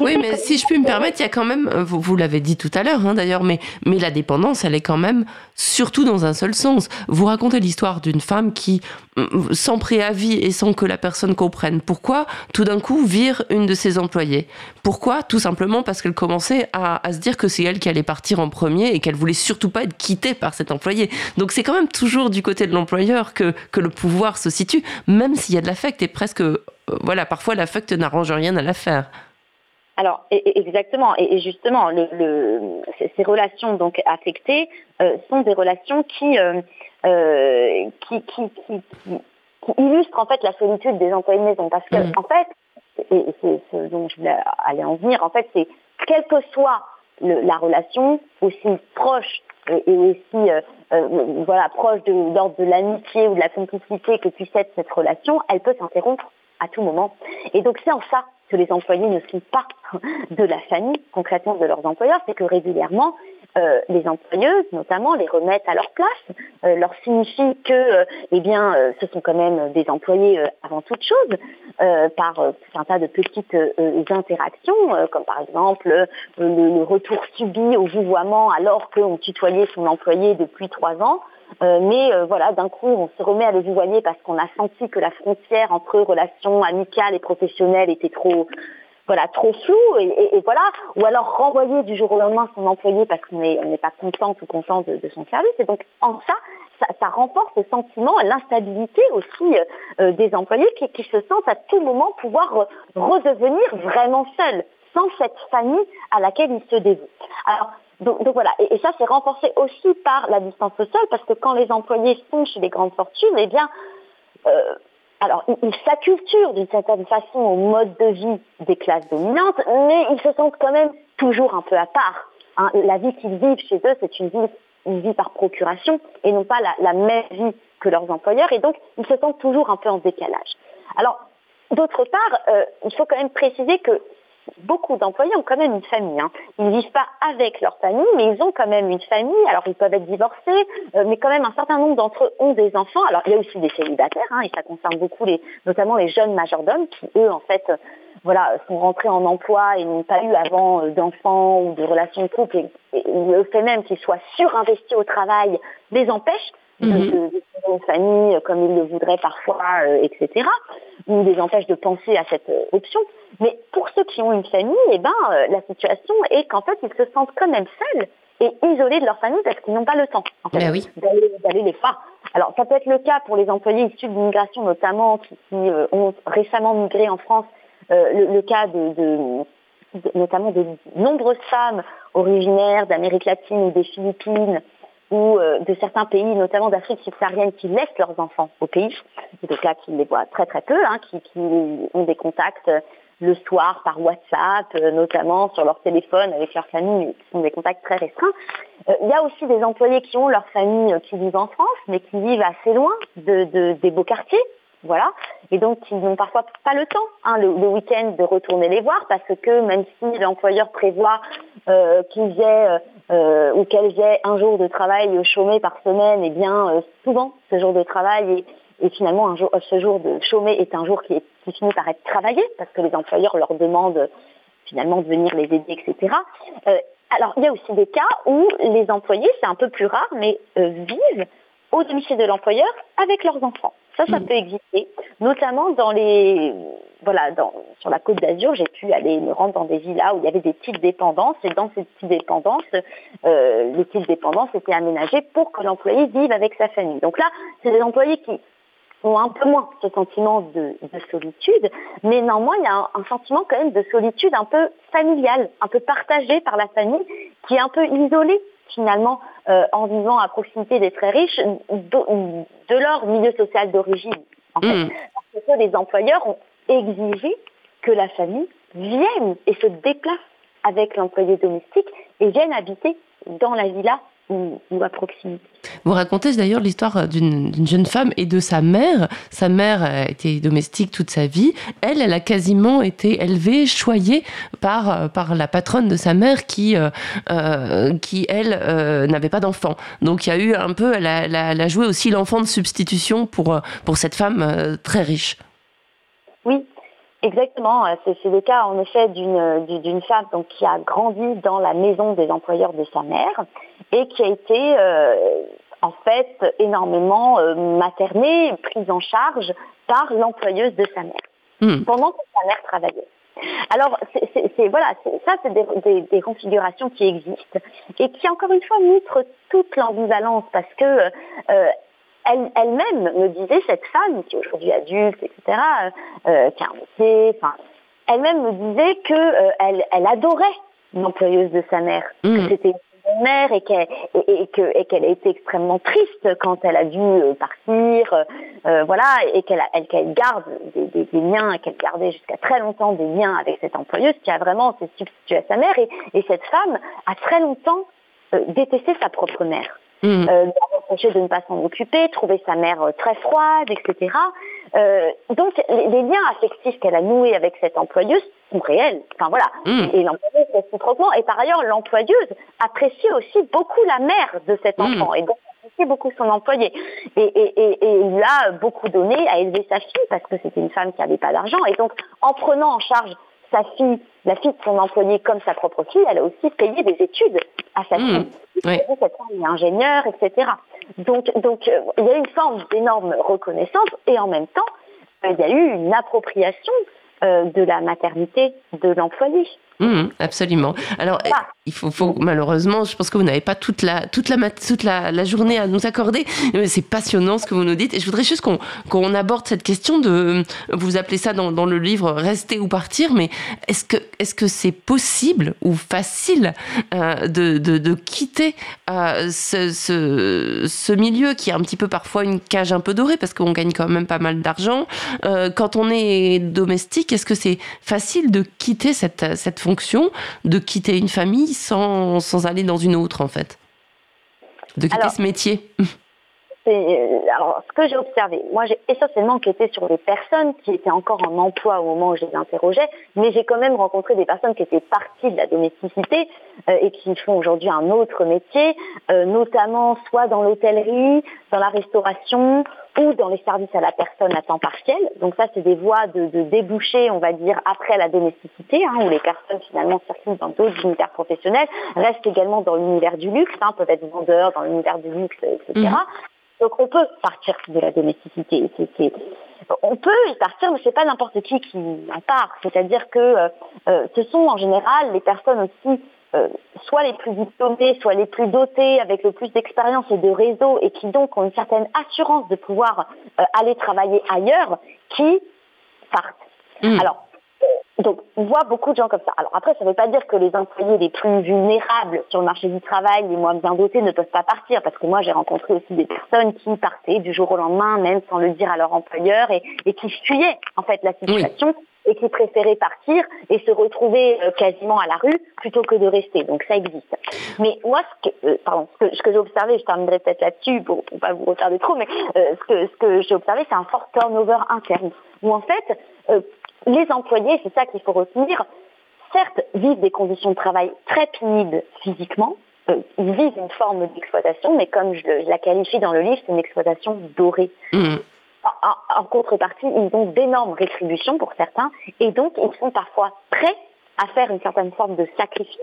Oui, mais si je puis me permettre, il y a quand même, vous, vous l'avez dit tout à l'heure hein, d'ailleurs, mais, mais la dépendance, elle est quand même surtout dans un seul sens. Vous racontez l'histoire d'une femme qui, sans préavis et sans que la personne comprenne pourquoi, tout d'un coup vire une de ses employées. Pourquoi? Tout simplement parce qu'elle commençait à, à se dire que c'est elle qui allait partir en premier et qu'elle voulait surtout pas être quittée par cet employé. Donc c'est quand même toujours du côté de l'employeur que, que le pouvoir se situe, même s'il y a de l'affect et presque, euh, voilà, parfois l'affect n'arrange rien à l'affaire. Alors exactement, et justement, ces relations donc affectées euh, sont des relations euh, qui, qui, illustrent en fait la solitude des employés de maison, parce que mmh. en fait, et c'est ce dont je voulais aller en venir, en fait, c'est quel que soit la relation, aussi proche et, aussi euh, euh, voilà proche de l'ordre de l'amitié ou de la complicité que puisse être cette relation, elle peut s'interrompre à tout moment. Et donc c'est en ça que les employés ne sont pas de la famille concrètement de leurs employeurs, c'est que régulièrement euh, les employeuses, notamment, les remettent à leur place, euh, leur signifient que, euh, eh bien, ce sont quand même des employés avant toute chose, par tout un tas de petites interactions, comme par exemple le, retour subi au vouvoiement alors qu'on tutoyait son employé depuis trois ans. Mais voilà, d'un coup, on se remet à le vouvoyer parce qu'on a senti que la frontière entre relations amicales et professionnelles était trop voilà, trop flou et, voilà, ou alors renvoyer du jour au lendemain son employé parce qu'on n'est on pas content ou content de, son service. Et donc en ça, ça, renforce le sentiment, l'instabilité aussi euh, euh, des employés qui, qui, se sentent à tout moment pouvoir redevenir vraiment seuls, sans cette famille à laquelle ils se dévouent. Alors, donc, voilà, et, ça c'est renforcé aussi par la distance sociale parce que quand les employés sont chez les grandes fortunes, eh bien, euh, alors, ils s'acculturent d'une certaine façon au mode de vie des classes dominantes, mais ils se sentent quand même toujours un peu à part. Hein. La vie qu'ils vivent chez eux, c'est une vie, une vie par procuration et non pas la, même vie que leurs employeurs, et donc ils se sentent toujours un peu en décalage. Alors, d'autre part, euh, il faut quand même préciser que beaucoup d'employés ont quand même une famille. Hein. Ils ne vivent pas avec leur famille, mais ils ont quand même une famille. Alors ils peuvent être divorcés, euh, mais quand même un certain nombre d'entre eux ont des enfants. Alors il y a aussi des célibataires, hein, et ça concerne beaucoup les, notamment les jeunes majordomes qui eux en fait, euh, voilà, sont rentrés en emploi et n'ont pas eu avant euh, d'enfants ou de relations de couple. Et, le fait même qu'ils soient surinvestis au travail les empêche de, mhm. une famille comme ils le voudraient parfois, etc. Ou les empêchent de penser à cette option. Mais pour ceux qui ont une famille, eh ben, la situation est qu'en fait, ils se sentent quand même seuls et isolés de leur famille parce qu'ils n'ont pas le temps ben d'aller les voir. Alors ça peut être le cas pour les employés issus de l'immigration notamment qui, ont récemment migré en France, le, cas de notamment de nombreuses femmes originaires d'Amérique latine ou des Philippines ou euh, de certains pays, notamment d'Afrique subsaharienne, qui laissent leurs enfants au pays, et donc là qui les voient très très peu, hein, qui, ont des contacts le soir par WhatsApp, euh, notamment sur leur téléphone avec leur famille, mais qui sont des contacts très restreints. Euh, il y a aussi des employés qui ont leur famille qui vivent en France, mais qui vivent assez loin de, des beaux quartiers, Et donc, ils n'ont parfois pas le temps, hein, le, week-end, de retourner les voir parce que même si l'employeur prévoit euh, qu'ils aient euh, euh, ou qu'elles aient un jour de travail chômé par semaine, eh bien, souvent, ce jour de travail est, finalement un jour, ce jour de chômé est un jour qui, est, qui finit par être travaillé parce que les employeurs leur demandent finalement de venir les aider, etc. alors, il y a aussi des cas où les employés, c'est un peu plus rare, mais vivent au domicile de l'employeur avec leurs enfants. Ça, ça mm. peut exister, notamment dans les, voilà, dans, sur la côte d'Azur, j'ai pu aller me rendre dans des villas où il y avait des petites dépendances, et dans ces petites dépendances, euh, les petites dépendances étaient aménagées pour que l'employé vive avec sa famille. Donc là, c'est des employés qui ont un peu moins ce sentiment de, solitude, mais néanmoins, il y a un, un, sentiment quand même de solitude un peu familiale, un peu partagé par la famille, qui est un peu isolée finalement euh, en vivant à proximité des très riches de, leur milieu social d'origine. En fait. Hmm. Parce que les employeurs ont exigé que la famille vienne et se déplace avec l'employé domestique et vienne habiter dans la villa Vous racontez d'ailleurs l'histoire d'une jeune femme et de sa mère. Sa mère a été domestique toute sa vie. Elle, elle a quasiment été élevée, choyée par, par la patronne de sa mère qui, euh, euh, qui elle, euh, n'avait pas d'enfant. Donc il y a eu un peu, elle a, elle a joué aussi l'enfant de substitution pour, pour cette femme très riche. Exactement, c'est le cas en effet d'une femme donc, qui a grandi dans la maison des employeurs de sa mère et qui a été euh, en fait énormément euh, maternée, prise en charge par l'employeuse de sa mère hmm. pendant que sa mère travaillait. Alors, c'est voilà, ça, c'est des, des, configurations qui existent et qui, encore une fois, montrent toute l'ambivalence parce que euh, elle, elle-même me disait, cette femme, qui est aujourd'hui adulte, etc., euh, qui a un métier, enfin, elle-même me disait que elle, elle adorait l'employeuse de sa mère, que hmm. c'était mère et qu'elle et, qu'elle a été extrêmement triste quand elle a dû euh, partir, euh, euh, voilà, et qu'elle qu'elle garde des, des, liens, et qu'elle gardait jusqu'à très longtemps des liens avec cette employeuse qui a vraiment s'est substituée à sa mère et, et cette femme a très longtemps détesté sa propre mère. Mmh. Euh, de ne pas s'en occuper, trouver sa mère très froide, etc. Euh, donc les, liens affectifs qu'elle a noués avec cette employeuse sont réels. Enfin voilà. Mm. Et l'employeuse réciproquement. Et par ailleurs, l'employeuse apprécie aussi beaucoup la mère de cet mm. enfant. Et donc apprécie beaucoup son employé. Et, et, et, et, il a beaucoup donné à élever sa fille parce que c'était une femme qui n'avait pas d'argent. Et donc en prenant en charge sa fille, la fille de son employé comme sa propre fille, elle a aussi payé des études à sa mmh. fille. Oui. Cette femme est ingénieure, etc. Donc, donc euh, il y a une forme d'énorme reconnaissance et en même temps, euh, il y a eu une appropriation euh, de la maternité de l'employé. Mmh, absolument. Alors, il faut, faut, malheureusement, je pense que vous n'avez pas toute la, toute la, toute la, la journée à nous accorder. C'est passionnant ce que vous nous dites. Et je voudrais juste qu'on qu'on aborde cette question de, vous appelez ça dans, dans le livre rester ou partir, mais est-ce que est-ce que c'est possible ou facile euh, de, de, de, quitter euh, ce, ce, ce, milieu qui est un petit peu parfois une cage un peu dorée parce qu'on gagne quand même pas mal d'argent. Euh, quand on est domestique, est-ce que c'est facile de quitter cette, cette fonction de quitter une famille sans, sans aller dans une autre, en fait. De quitter ce métier. [laughs] euh, alors, ce que j'ai observé, moi j'ai essentiellement enquêté sur des personnes qui étaient encore en emploi au moment où je les interrogeais, mais j'ai quand même rencontré des personnes qui étaient parties de la domesticité euh, et qui font aujourd'hui un autre métier, euh, notamment soit dans l'hôtellerie, dans la restauration ou dans les services à la personne à temps partiel. Donc ça, c'est des voies de, de déboucher, on va dire, après la domesticité, hein, où les personnes finalement circulent dans d'autres univers professionnels, restent également dans l'univers du luxe, hein, peuvent être vendeurs dans l'univers du luxe, etc. Donc on peut partir de la domesticité. On peut y partir, mais c'est pas n'importe qui qui en part. C'est-à-dire que euh, euh, ce sont en général les personnes aussi euh, soit les plus diplômés, soit les plus dotés, avec le plus d'expérience et de réseau, et qui donc ont une certaine assurance de pouvoir aller travailler ailleurs, qui partent. Mmh. Alors, donc, on voit beaucoup de gens comme ça. Alors après, ça ne veut pas dire que les employés les plus vulnérables sur le marché du travail, les moins bien dotés, ne peuvent pas partir. Parce que moi, j'ai rencontré aussi des personnes qui partaient du jour au lendemain, même sans le dire à leur employeur, et, qui fuyaient en fait la situation. Et qui préféraient partir et se retrouver euh, quasiment à la rue plutôt que de rester. Donc ça existe. Mais moi, ce que, euh, j'ai observé, je terminerai peut-être là-dessus pour, ne pas vous retarder trop, mais euh, ce que, j'ai observé, c'est un fort turnover interne. Où en fait, les employés, c'est ça qu'il faut retenir, certes vivent des conditions de travail très pénibles physiquement, ils vivent une forme d'exploitation, mais comme je, la qualifie dans le livre, c'est une exploitation dorée. Mmh. En, contrepartie, ils ont d'énormes rétributions pour certains, et donc ils sont parfois prêts à faire une certaine forme de sacrifice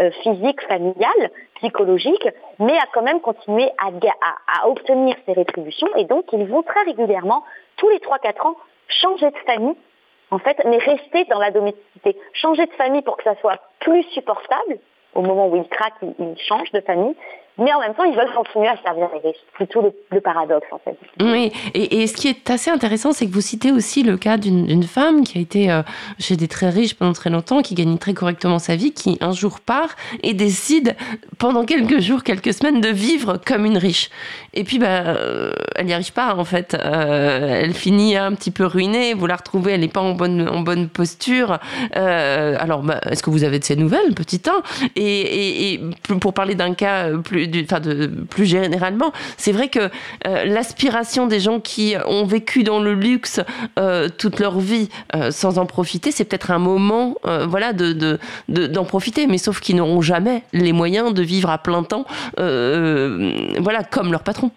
euh, physique, familial, psychologique, mais à quand même continuer à, à, obtenir ces rétributions, et donc ils vont très régulièrement, tous les 3-4 ans, changer de famille en fait, mais rester dans la domesticité. Changer de famille pour que ça soit plus supportable, au moment où ils craquent, ils, changent de famille, mais en même temps, ils veulent continuer à servir les riches. C'est plutôt le, paradoxe, en fait. Oui, et, ce qui est assez intéressant, c'est que vous citez aussi le cas d'une femme qui a été euh, chez des très riches pendant très longtemps, qui gagne très correctement sa vie, qui un jour part et décide, pendant quelques jours, quelques semaines, de vivre comme une riche. Et puis, bah, euh, elle n'y arrive pas, en fait. Euh, elle finit un petit peu ruinée. Vous la retrouvez, elle n'est pas en bonne, en bonne posture. alors, bah, est-ce que vous avez de ces nouvelles, petit 1 et, et pour parler d'un cas plus enfin de, plus généralement, c'est vrai que euh, l'aspiration des gens qui ont vécu dans le luxe euh, toute leur vie euh, sans en profiter, c'est peut-être un moment, voilà, de, d'en profiter, mais sauf qu'ils n'auront jamais les moyens de vivre à plein temps, voilà, comme leur patron.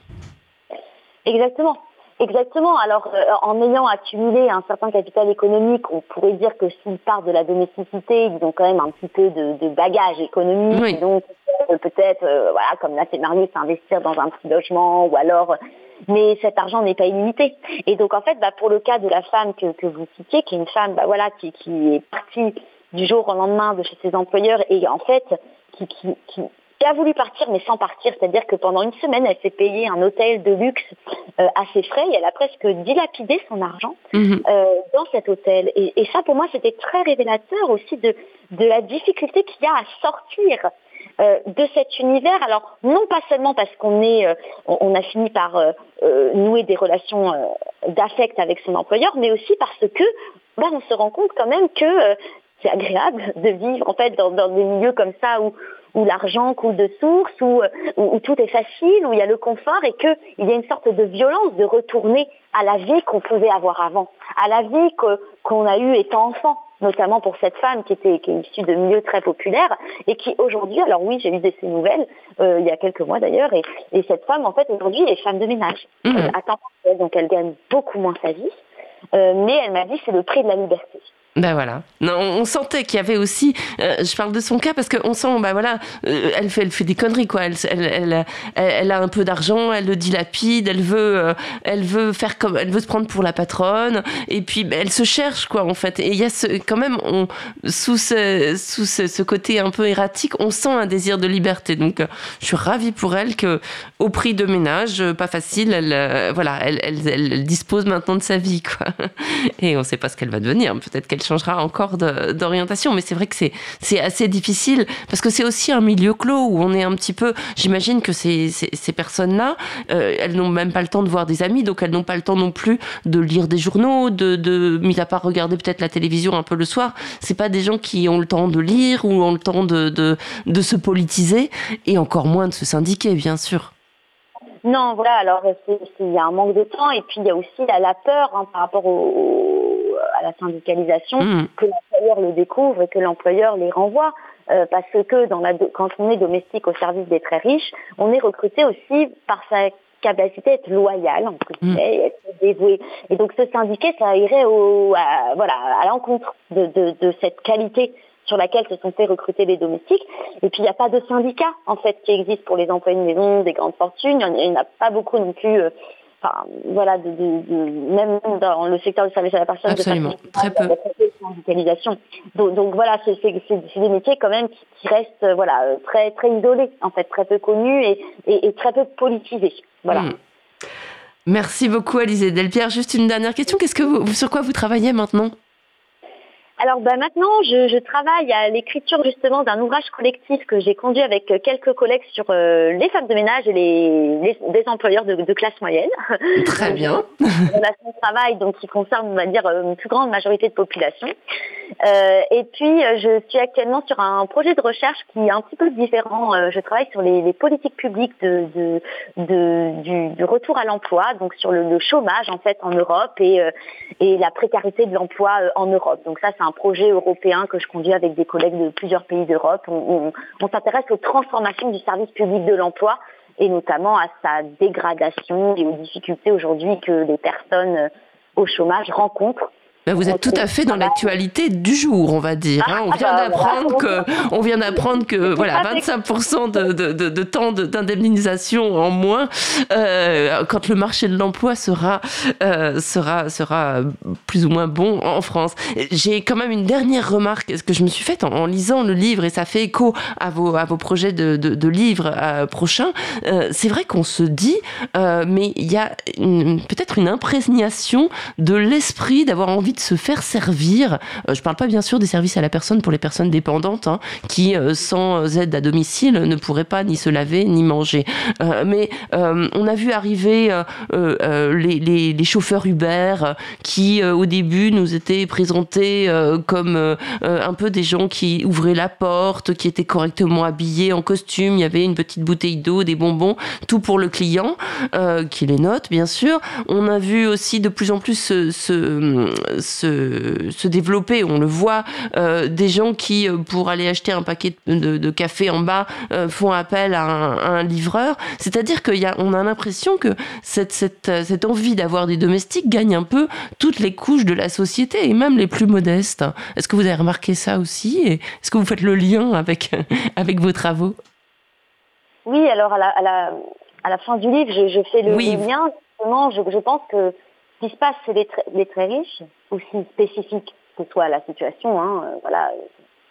Exactement. Exactement. Alors, en ayant accumulé un certain capital économique, on pourrait dire que s'ils partent de la domesticité, ils ont quand même un petit peu de, de bagage économique. Donc, peut-être, euh, voilà, comme là c'est marié, s'investir dans un petit logement ou alors mais cet argent n'est pas illimité. Et donc en fait, bah, pour le cas de la femme que, que vous citiez, qui est une femme bah, voilà, qui, qui est partie du jour au lendemain de chez ses employeurs et en fait qui, qui, qui, a voulu partir mais sans partir, c'est-à-dire que pendant une semaine, elle s'est payée un hôtel de luxe euh, à ses frais et elle a presque dilapidé son argent mhm. euh, dans cet hôtel. Et, et ça, pour moi, c'était très révélateur aussi de, de la difficulté qu'il y a à sortir euh, de cet univers. Alors non pas seulement parce qu'on est, euh, on a fini par euh, nouer des relations d'affect avec son employeur, mais aussi parce que bah, on se rend compte quand même que c'est agréable de vivre en fait dans, des milieux comme ça où où l'argent coule de source, où, où, tout est facile, où il y a le confort et qu'il y a une sorte de violence de retourner à la vie qu'on pouvait avoir avant, à la vie qu'on a eue étant enfant notamment pour cette femme qui était qui est issue de milieux très populaires et qui aujourd'hui, alors oui, j'ai lu des nouvelles euh, il y a quelques mois d'ailleurs, et, et, cette femme en fait aujourd'hui est femme de ménage mmh. euh, à temps donc elle gagne beaucoup moins sa vie, euh, mais elle m'a dit c'est le prix de la liberté. Ben voilà. Non, on sentait qu'il y avait aussi. Euh, je parle de son cas parce qu'on sent, ben voilà, euh, elle fait, elle fait des conneries quoi. Elle, elle, elle, a un peu d'argent, elle le dilapide, elle veut, euh, elle veut faire comme, elle veut se prendre pour la patronne. Et puis ben, elle se cherche quoi en fait. Et il y a quand même, on, sous ce, sous ce, côté un peu erratique, on sent un désir de liberté. Donc je suis ravie pour elle que, au prix de ménage, pas facile, elle, voilà, elle, elle, dispose maintenant de sa vie quoi. [laughs] Et on ne sait pas ce qu'elle va devenir. Peut-être qu'elle changera encore d'orientation. Mais c'est vrai que c'est assez difficile parce que c'est aussi un milieu clos où on est un petit peu. J'imagine que ces, ces, personnes-là, euh, elles n'ont même pas le temps de voir des amis, donc elles n'ont pas le temps non plus de lire des journaux, de, de mis à part regarder peut-être la télévision un peu le soir. C'est pas des gens qui ont le temps de lire ou ont le temps de, de, de se politiser et encore moins de se syndiquer, bien sûr. Non, voilà, alors il y a un manque de temps et puis il y a aussi la, la peur hein, par rapport au, à la syndicalisation, mmh. que l'employeur le découvre et que l'employeur les renvoie. Euh, parce que dans la, quand on est domestique au service des très riches, on est recruté aussi par sa capacité à être loyal, en mmh. être dévoué. Et donc ce syndiqué, ça irait au, à, voilà, à l'encontre de, de, de, cette qualité sur laquelle se sont fait recruter les domestiques. Et puis il n'y a pas de syndicat en fait qui existe pour les employés de maison des grandes fortunes. Il n'y en a pas beaucoup non plus enfin, voilà, de, même dans le secteur du service à la personne, Absolument. très peu. syndicalisation. Donc, donc voilà, c'est des métiers quand même qui, restent voilà très très isolés en fait, très peu connus et, et, très peu politisés. Voilà. Hmm. Merci beaucoup Alizé Delpierre. Juste une dernière question. Qu'est-ce que vous, sur quoi vous travaillez maintenant? Alors bah, maintenant, je, travaille à l'écriture justement d'un ouvrage collectif que j'ai conduit avec quelques collègues sur euh, les femmes de ménage et les, les, employeurs de, classe moyenne. [laughs] Très bien. [laughs] Relation de travail donc qui concerne, on va dire, une plus grande majorité de population. Euh, et puis, je suis actuellement sur un projet de recherche qui est un petit peu différent. Euh, je travaille sur les, politiques publiques de, de, du, retour à l'emploi, donc sur le, chômage en fait en Europe et, et la précarité de l'emploi en Europe. Donc ça, c'est un projet européen que je conduis avec des collègues de plusieurs pays d'Europe. On, s'intéresse aux transformations du service public de l'emploi et notamment à sa dégradation et aux difficultés aujourd'hui que les personnes au chômage rencontrent ben, vous êtes tout à fait dans l'actualité du jour, on va dire. Hein. On vient d'apprendre que, on vient d'apprendre que, voilà, 25% de, de, de, de temps d'indemnisation en moins euh, quand le marché de l'emploi sera, euh, sera, sera plus ou moins bon en France. J'ai quand même une dernière remarque que je me suis faite en, lisant le livre et ça fait écho à vos, à vos projets de, de, livres euh, prochains. C'est vrai qu'on se dit, mais il y a peut-être une imprégnation de l'esprit d'avoir envie de se faire servir. Euh, je parle pas bien sûr des services à la personne pour les personnes dépendantes hein, qui, euh, sans aide à domicile, ne pourraient pas ni se laver ni manger. Euh, mais on a vu arriver les, les, chauffeurs Uber qui, au début, nous étaient présentés comme un peu des gens qui ouvraient la porte, qui étaient correctement habillés en costume. Il y avait une petite bouteille d'eau, des bonbons, tout pour le client, qui les note, bien sûr. On a vu aussi de plus en plus ce, se, développer. On le voit, euh, des gens qui, euh, pour aller acheter un paquet de, café en bas, euh, font appel à un, livreur. C'est-à-dire qu'on a, a l'impression que cette, cette, envie d'avoir des domestiques gagne un peu toutes les couches de la société, et même les plus modestes. Est-ce que vous avez remarqué ça aussi Est-ce que vous faites le lien avec, [laughs] avec vos travaux? Oui, alors à la, à la, à la fin du livre, je, fais le, lien. Justement, je, je pense que ce qui se passe chez les, très riches, aussi spécifique que soit la situation, hein, euh, voilà,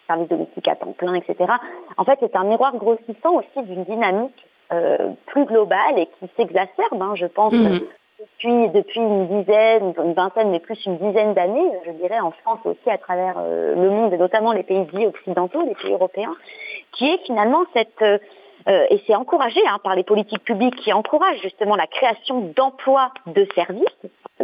service domestique à temps plein, etc. En fait, c'est un miroir grossissant aussi d'une dynamique euh, plus globale et qui s'exacerbe, hein, je pense, depuis, depuis une dizaine, une vingtaine, mais plus une dizaine d'années, je dirais, en France aussi à travers euh, le monde et notamment les pays dits occidentaux, les pays européens, qui est finalement cette et c'est encouragé hein, par les politiques publiques qui encouragent justement la création d'emplois de services,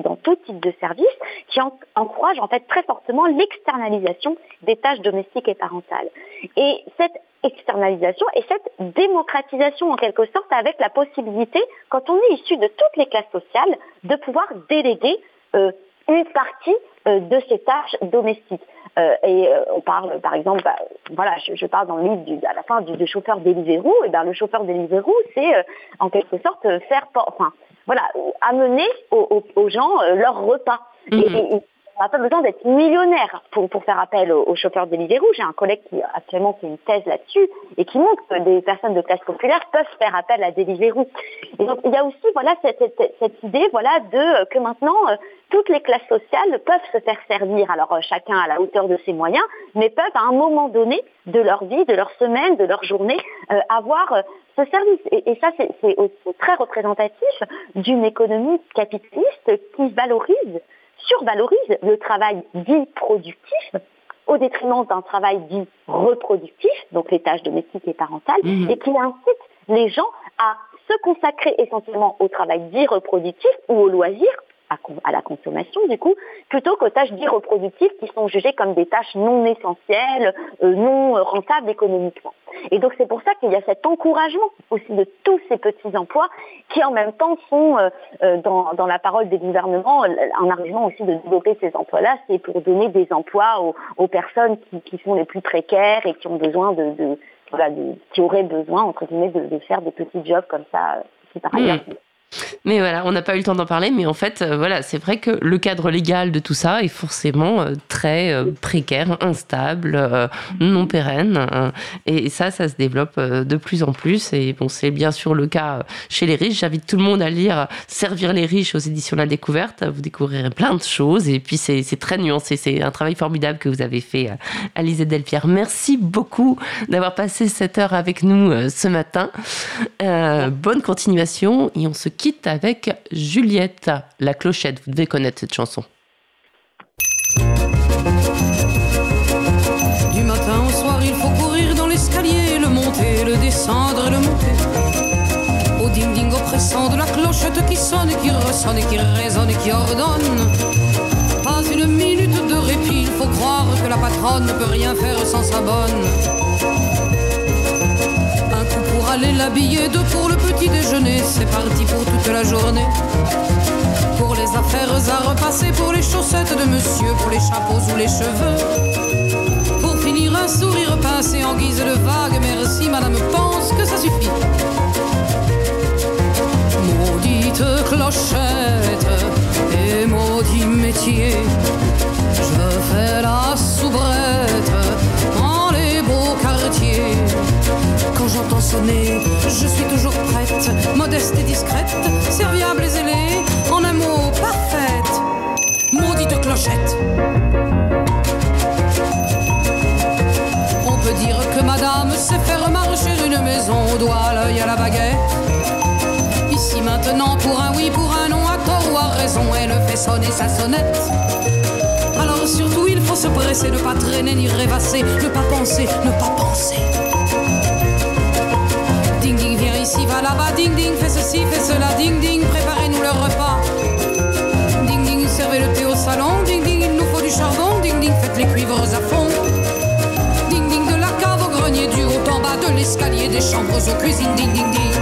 dans tout type de service, qui encourage en fait très fortement l'externalisation des tâches domestiques et parentales. Et cette externalisation et cette démocratisation en quelque sorte avec la possibilité, quand on est issu de toutes les classes sociales, de pouvoir déléguer euh, une partie euh, de ces tâches domestiques. Euh, et on parle, par exemple, bah, voilà, je, parle dans le livre à la fin du, chauffeur Deliveroo. Et ben le chauffeur Deliveroo, c'est en quelque sorte faire, enfin, voilà, amener aux, gens euh, leur repas. Mhm. Et, on n'a pas besoin d'être millionnaire pour, pour faire appel aux, chauffeurs de rouge. J'ai un collègue qui actuellement fait une thèse là-dessus et qui montre que des personnes de classe populaire peuvent faire appel à Deliveroo. Et donc il y a aussi voilà cette, cette, idée voilà de euh, que maintenant euh, toutes les classes sociales peuvent se faire servir. Alors chacun à la hauteur de ses moyens, mais peuvent à un moment donné de leur vie, de leur semaine, de leur journée avoir ce service. Et, ça, c'est aussi très représentatif d'une économie capitaliste qui valorise, survalorise le travail dit productif au détriment d'un travail dit reproductif, donc les tâches domestiques et parentales, mmh. et qui incite les gens à se consacrer essentiellement au travail dit reproductif ou au loisir à, la consommation du coup, plutôt qu'aux tâches dites reproductives qui sont jugées comme des tâches non essentielles, euh, non rentables économiquement. Et donc c'est pour ça qu'il y a cet encouragement aussi de tous ces petits emplois qui en même temps sont euh, euh, dans, dans, la parole des gouvernements un argument aussi de développer ces emplois-là, c'est pour donner des emplois aux, aux personnes qui, qui, sont les plus précaires et qui ont besoin de, de, voilà, qui auraient besoin entre guillemets de, de, faire des petits jobs comme ça, qui par ailleurs. Mmh. Mais voilà, on n'a pas eu le temps d'en parler, mais en fait, euh, voilà, c'est vrai que le cadre légal de tout ça est forcément euh, très euh, précaire, instable, non pérenne. et ça, ça se développe de plus en plus. Et bon, c'est bien sûr le cas chez les riches. J'invite tout le monde à lire Servir les riches aux éditions La Découverte. Vous découvrirez plein de choses. Et puis, c'est très nuancé. C'est un travail formidable que vous avez fait, Alizé Delpierre. Merci beaucoup d'avoir passé cette heure avec nous ce matin. bonne continuation. Et on se quitte avec Juliette, la clochette. Vous devez connaître cette chanson. Du matin au soir, il faut courir dans l'escalier, le monter, le descendre et le monter. Au ding-ding oppressant de la clochette qui sonne, qui ressonne et qui résonne et qui ordonne. Pas une minute de répit, il faut croire que la patronne ne peut rien faire sans sa bonne aller l'habiller, deux pour le petit déjeuner, c'est parti pour toute la journée. Pour les affaires à repasser, pour les chaussettes de monsieur, pour les chapeaux ou les cheveux. Pour finir un sourire pincé en guise de vague, merci madame pense que ça suffit. Maudite clochette et maudit métier, je fais la soubrette je suis toujours prête, modeste et discrète, serviable et zélée, en un mot parfaite. Maudite clochette. On peut dire que madame sait faire marcher une maison au doigt, l'œil à la baguette. Ici maintenant, pour un oui, pour un non, à tort ou à raison, elle fait sonner sa sonnette. Alors surtout, il faut se presser, ne pas traîner ni rêvasser, ne pas penser, ne pas penser ici, va là-bas, ding ding, fais ceci, fais cela, ding ding, préparez-nous le repas. Ding ding, servez le thé au salon, ding ding, il nous faut du charbon, ding ding, faites les cuivres à fond. Ding ding, de la cave au grenier, du haut en bas de l'escalier, des chambres aux cuisines, ding ding ding.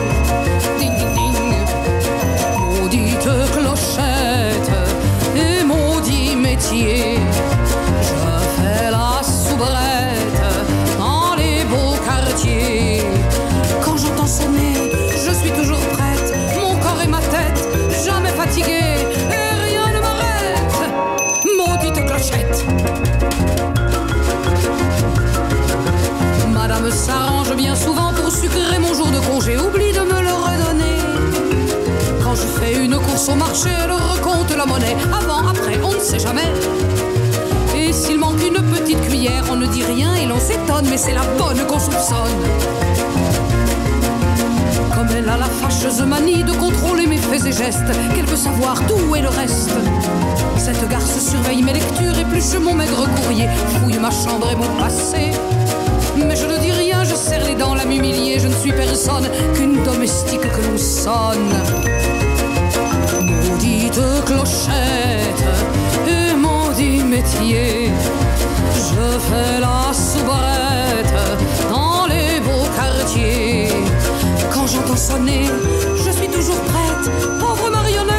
Ding ding ding, maudite clochette et maudit métier. Madame s'arrange bien souvent pour sucrer mon jour de congé, oublie de me le redonner. Quand je fais une course au marché, elle recompte la monnaie. Avant, après, on ne sait jamais. Et s'il manque une petite cuillère, on ne dit rien et l'on s'étonne, mais c'est la bonne qu'on soupçonne. Comme elle a la fâcheuse manie de contrôler mes faits et gestes, qu'elle veut savoir d'où est le reste. Cette garce surveille mes lectures, épluche mon maigre courrier, fouille ma chambre et mon passé. Mais je ne dis rien, je serre les dents, la m'humilier, je ne suis personne qu'une domestique que l'on sonne. Maudite clochette et maudit métier, je fais la soubrette dans les beaux quartiers j'entends sonner, je suis toujours prête, pauvre marionnette,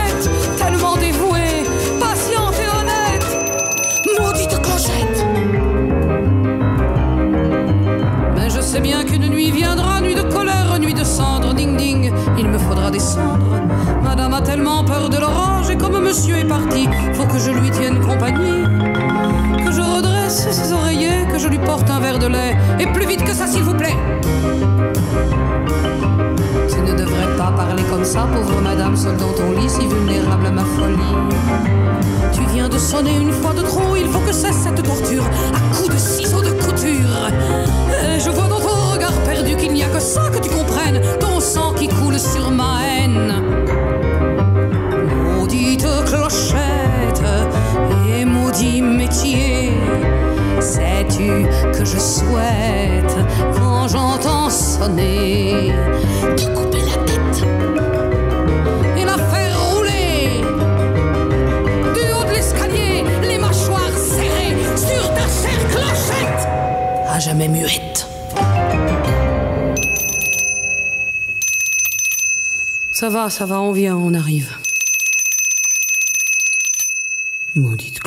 sais bien qu'une nuit viendra, nuit de colère, nuit de cendre, ding ding, il me faudra descendre. Madame a tellement peur de l'orange et comme monsieur est parti, faut que je lui tienne compagnie. Que je redresse ses oreillers, que je lui porte un verre de lait, et plus vite que ça s'il vous plaît ne devrais pas parler comme ça, pauvre madame, seule ton lit, si vulnérable à ma folie. Tu viens de sonner une fois de trop, il faut que cesse cette torture, à coups de ciseaux de Et je vois dans ton regard perdu qu'il n'y a que ça que tu comprennes, ton sang qui coule sur ma haine. Maudite clochette et maudit métier. Sais-tu que je souhaite, quand j'entends sonner, jamais muette. Ça va, ça va, on vient, on arrive. Maudite.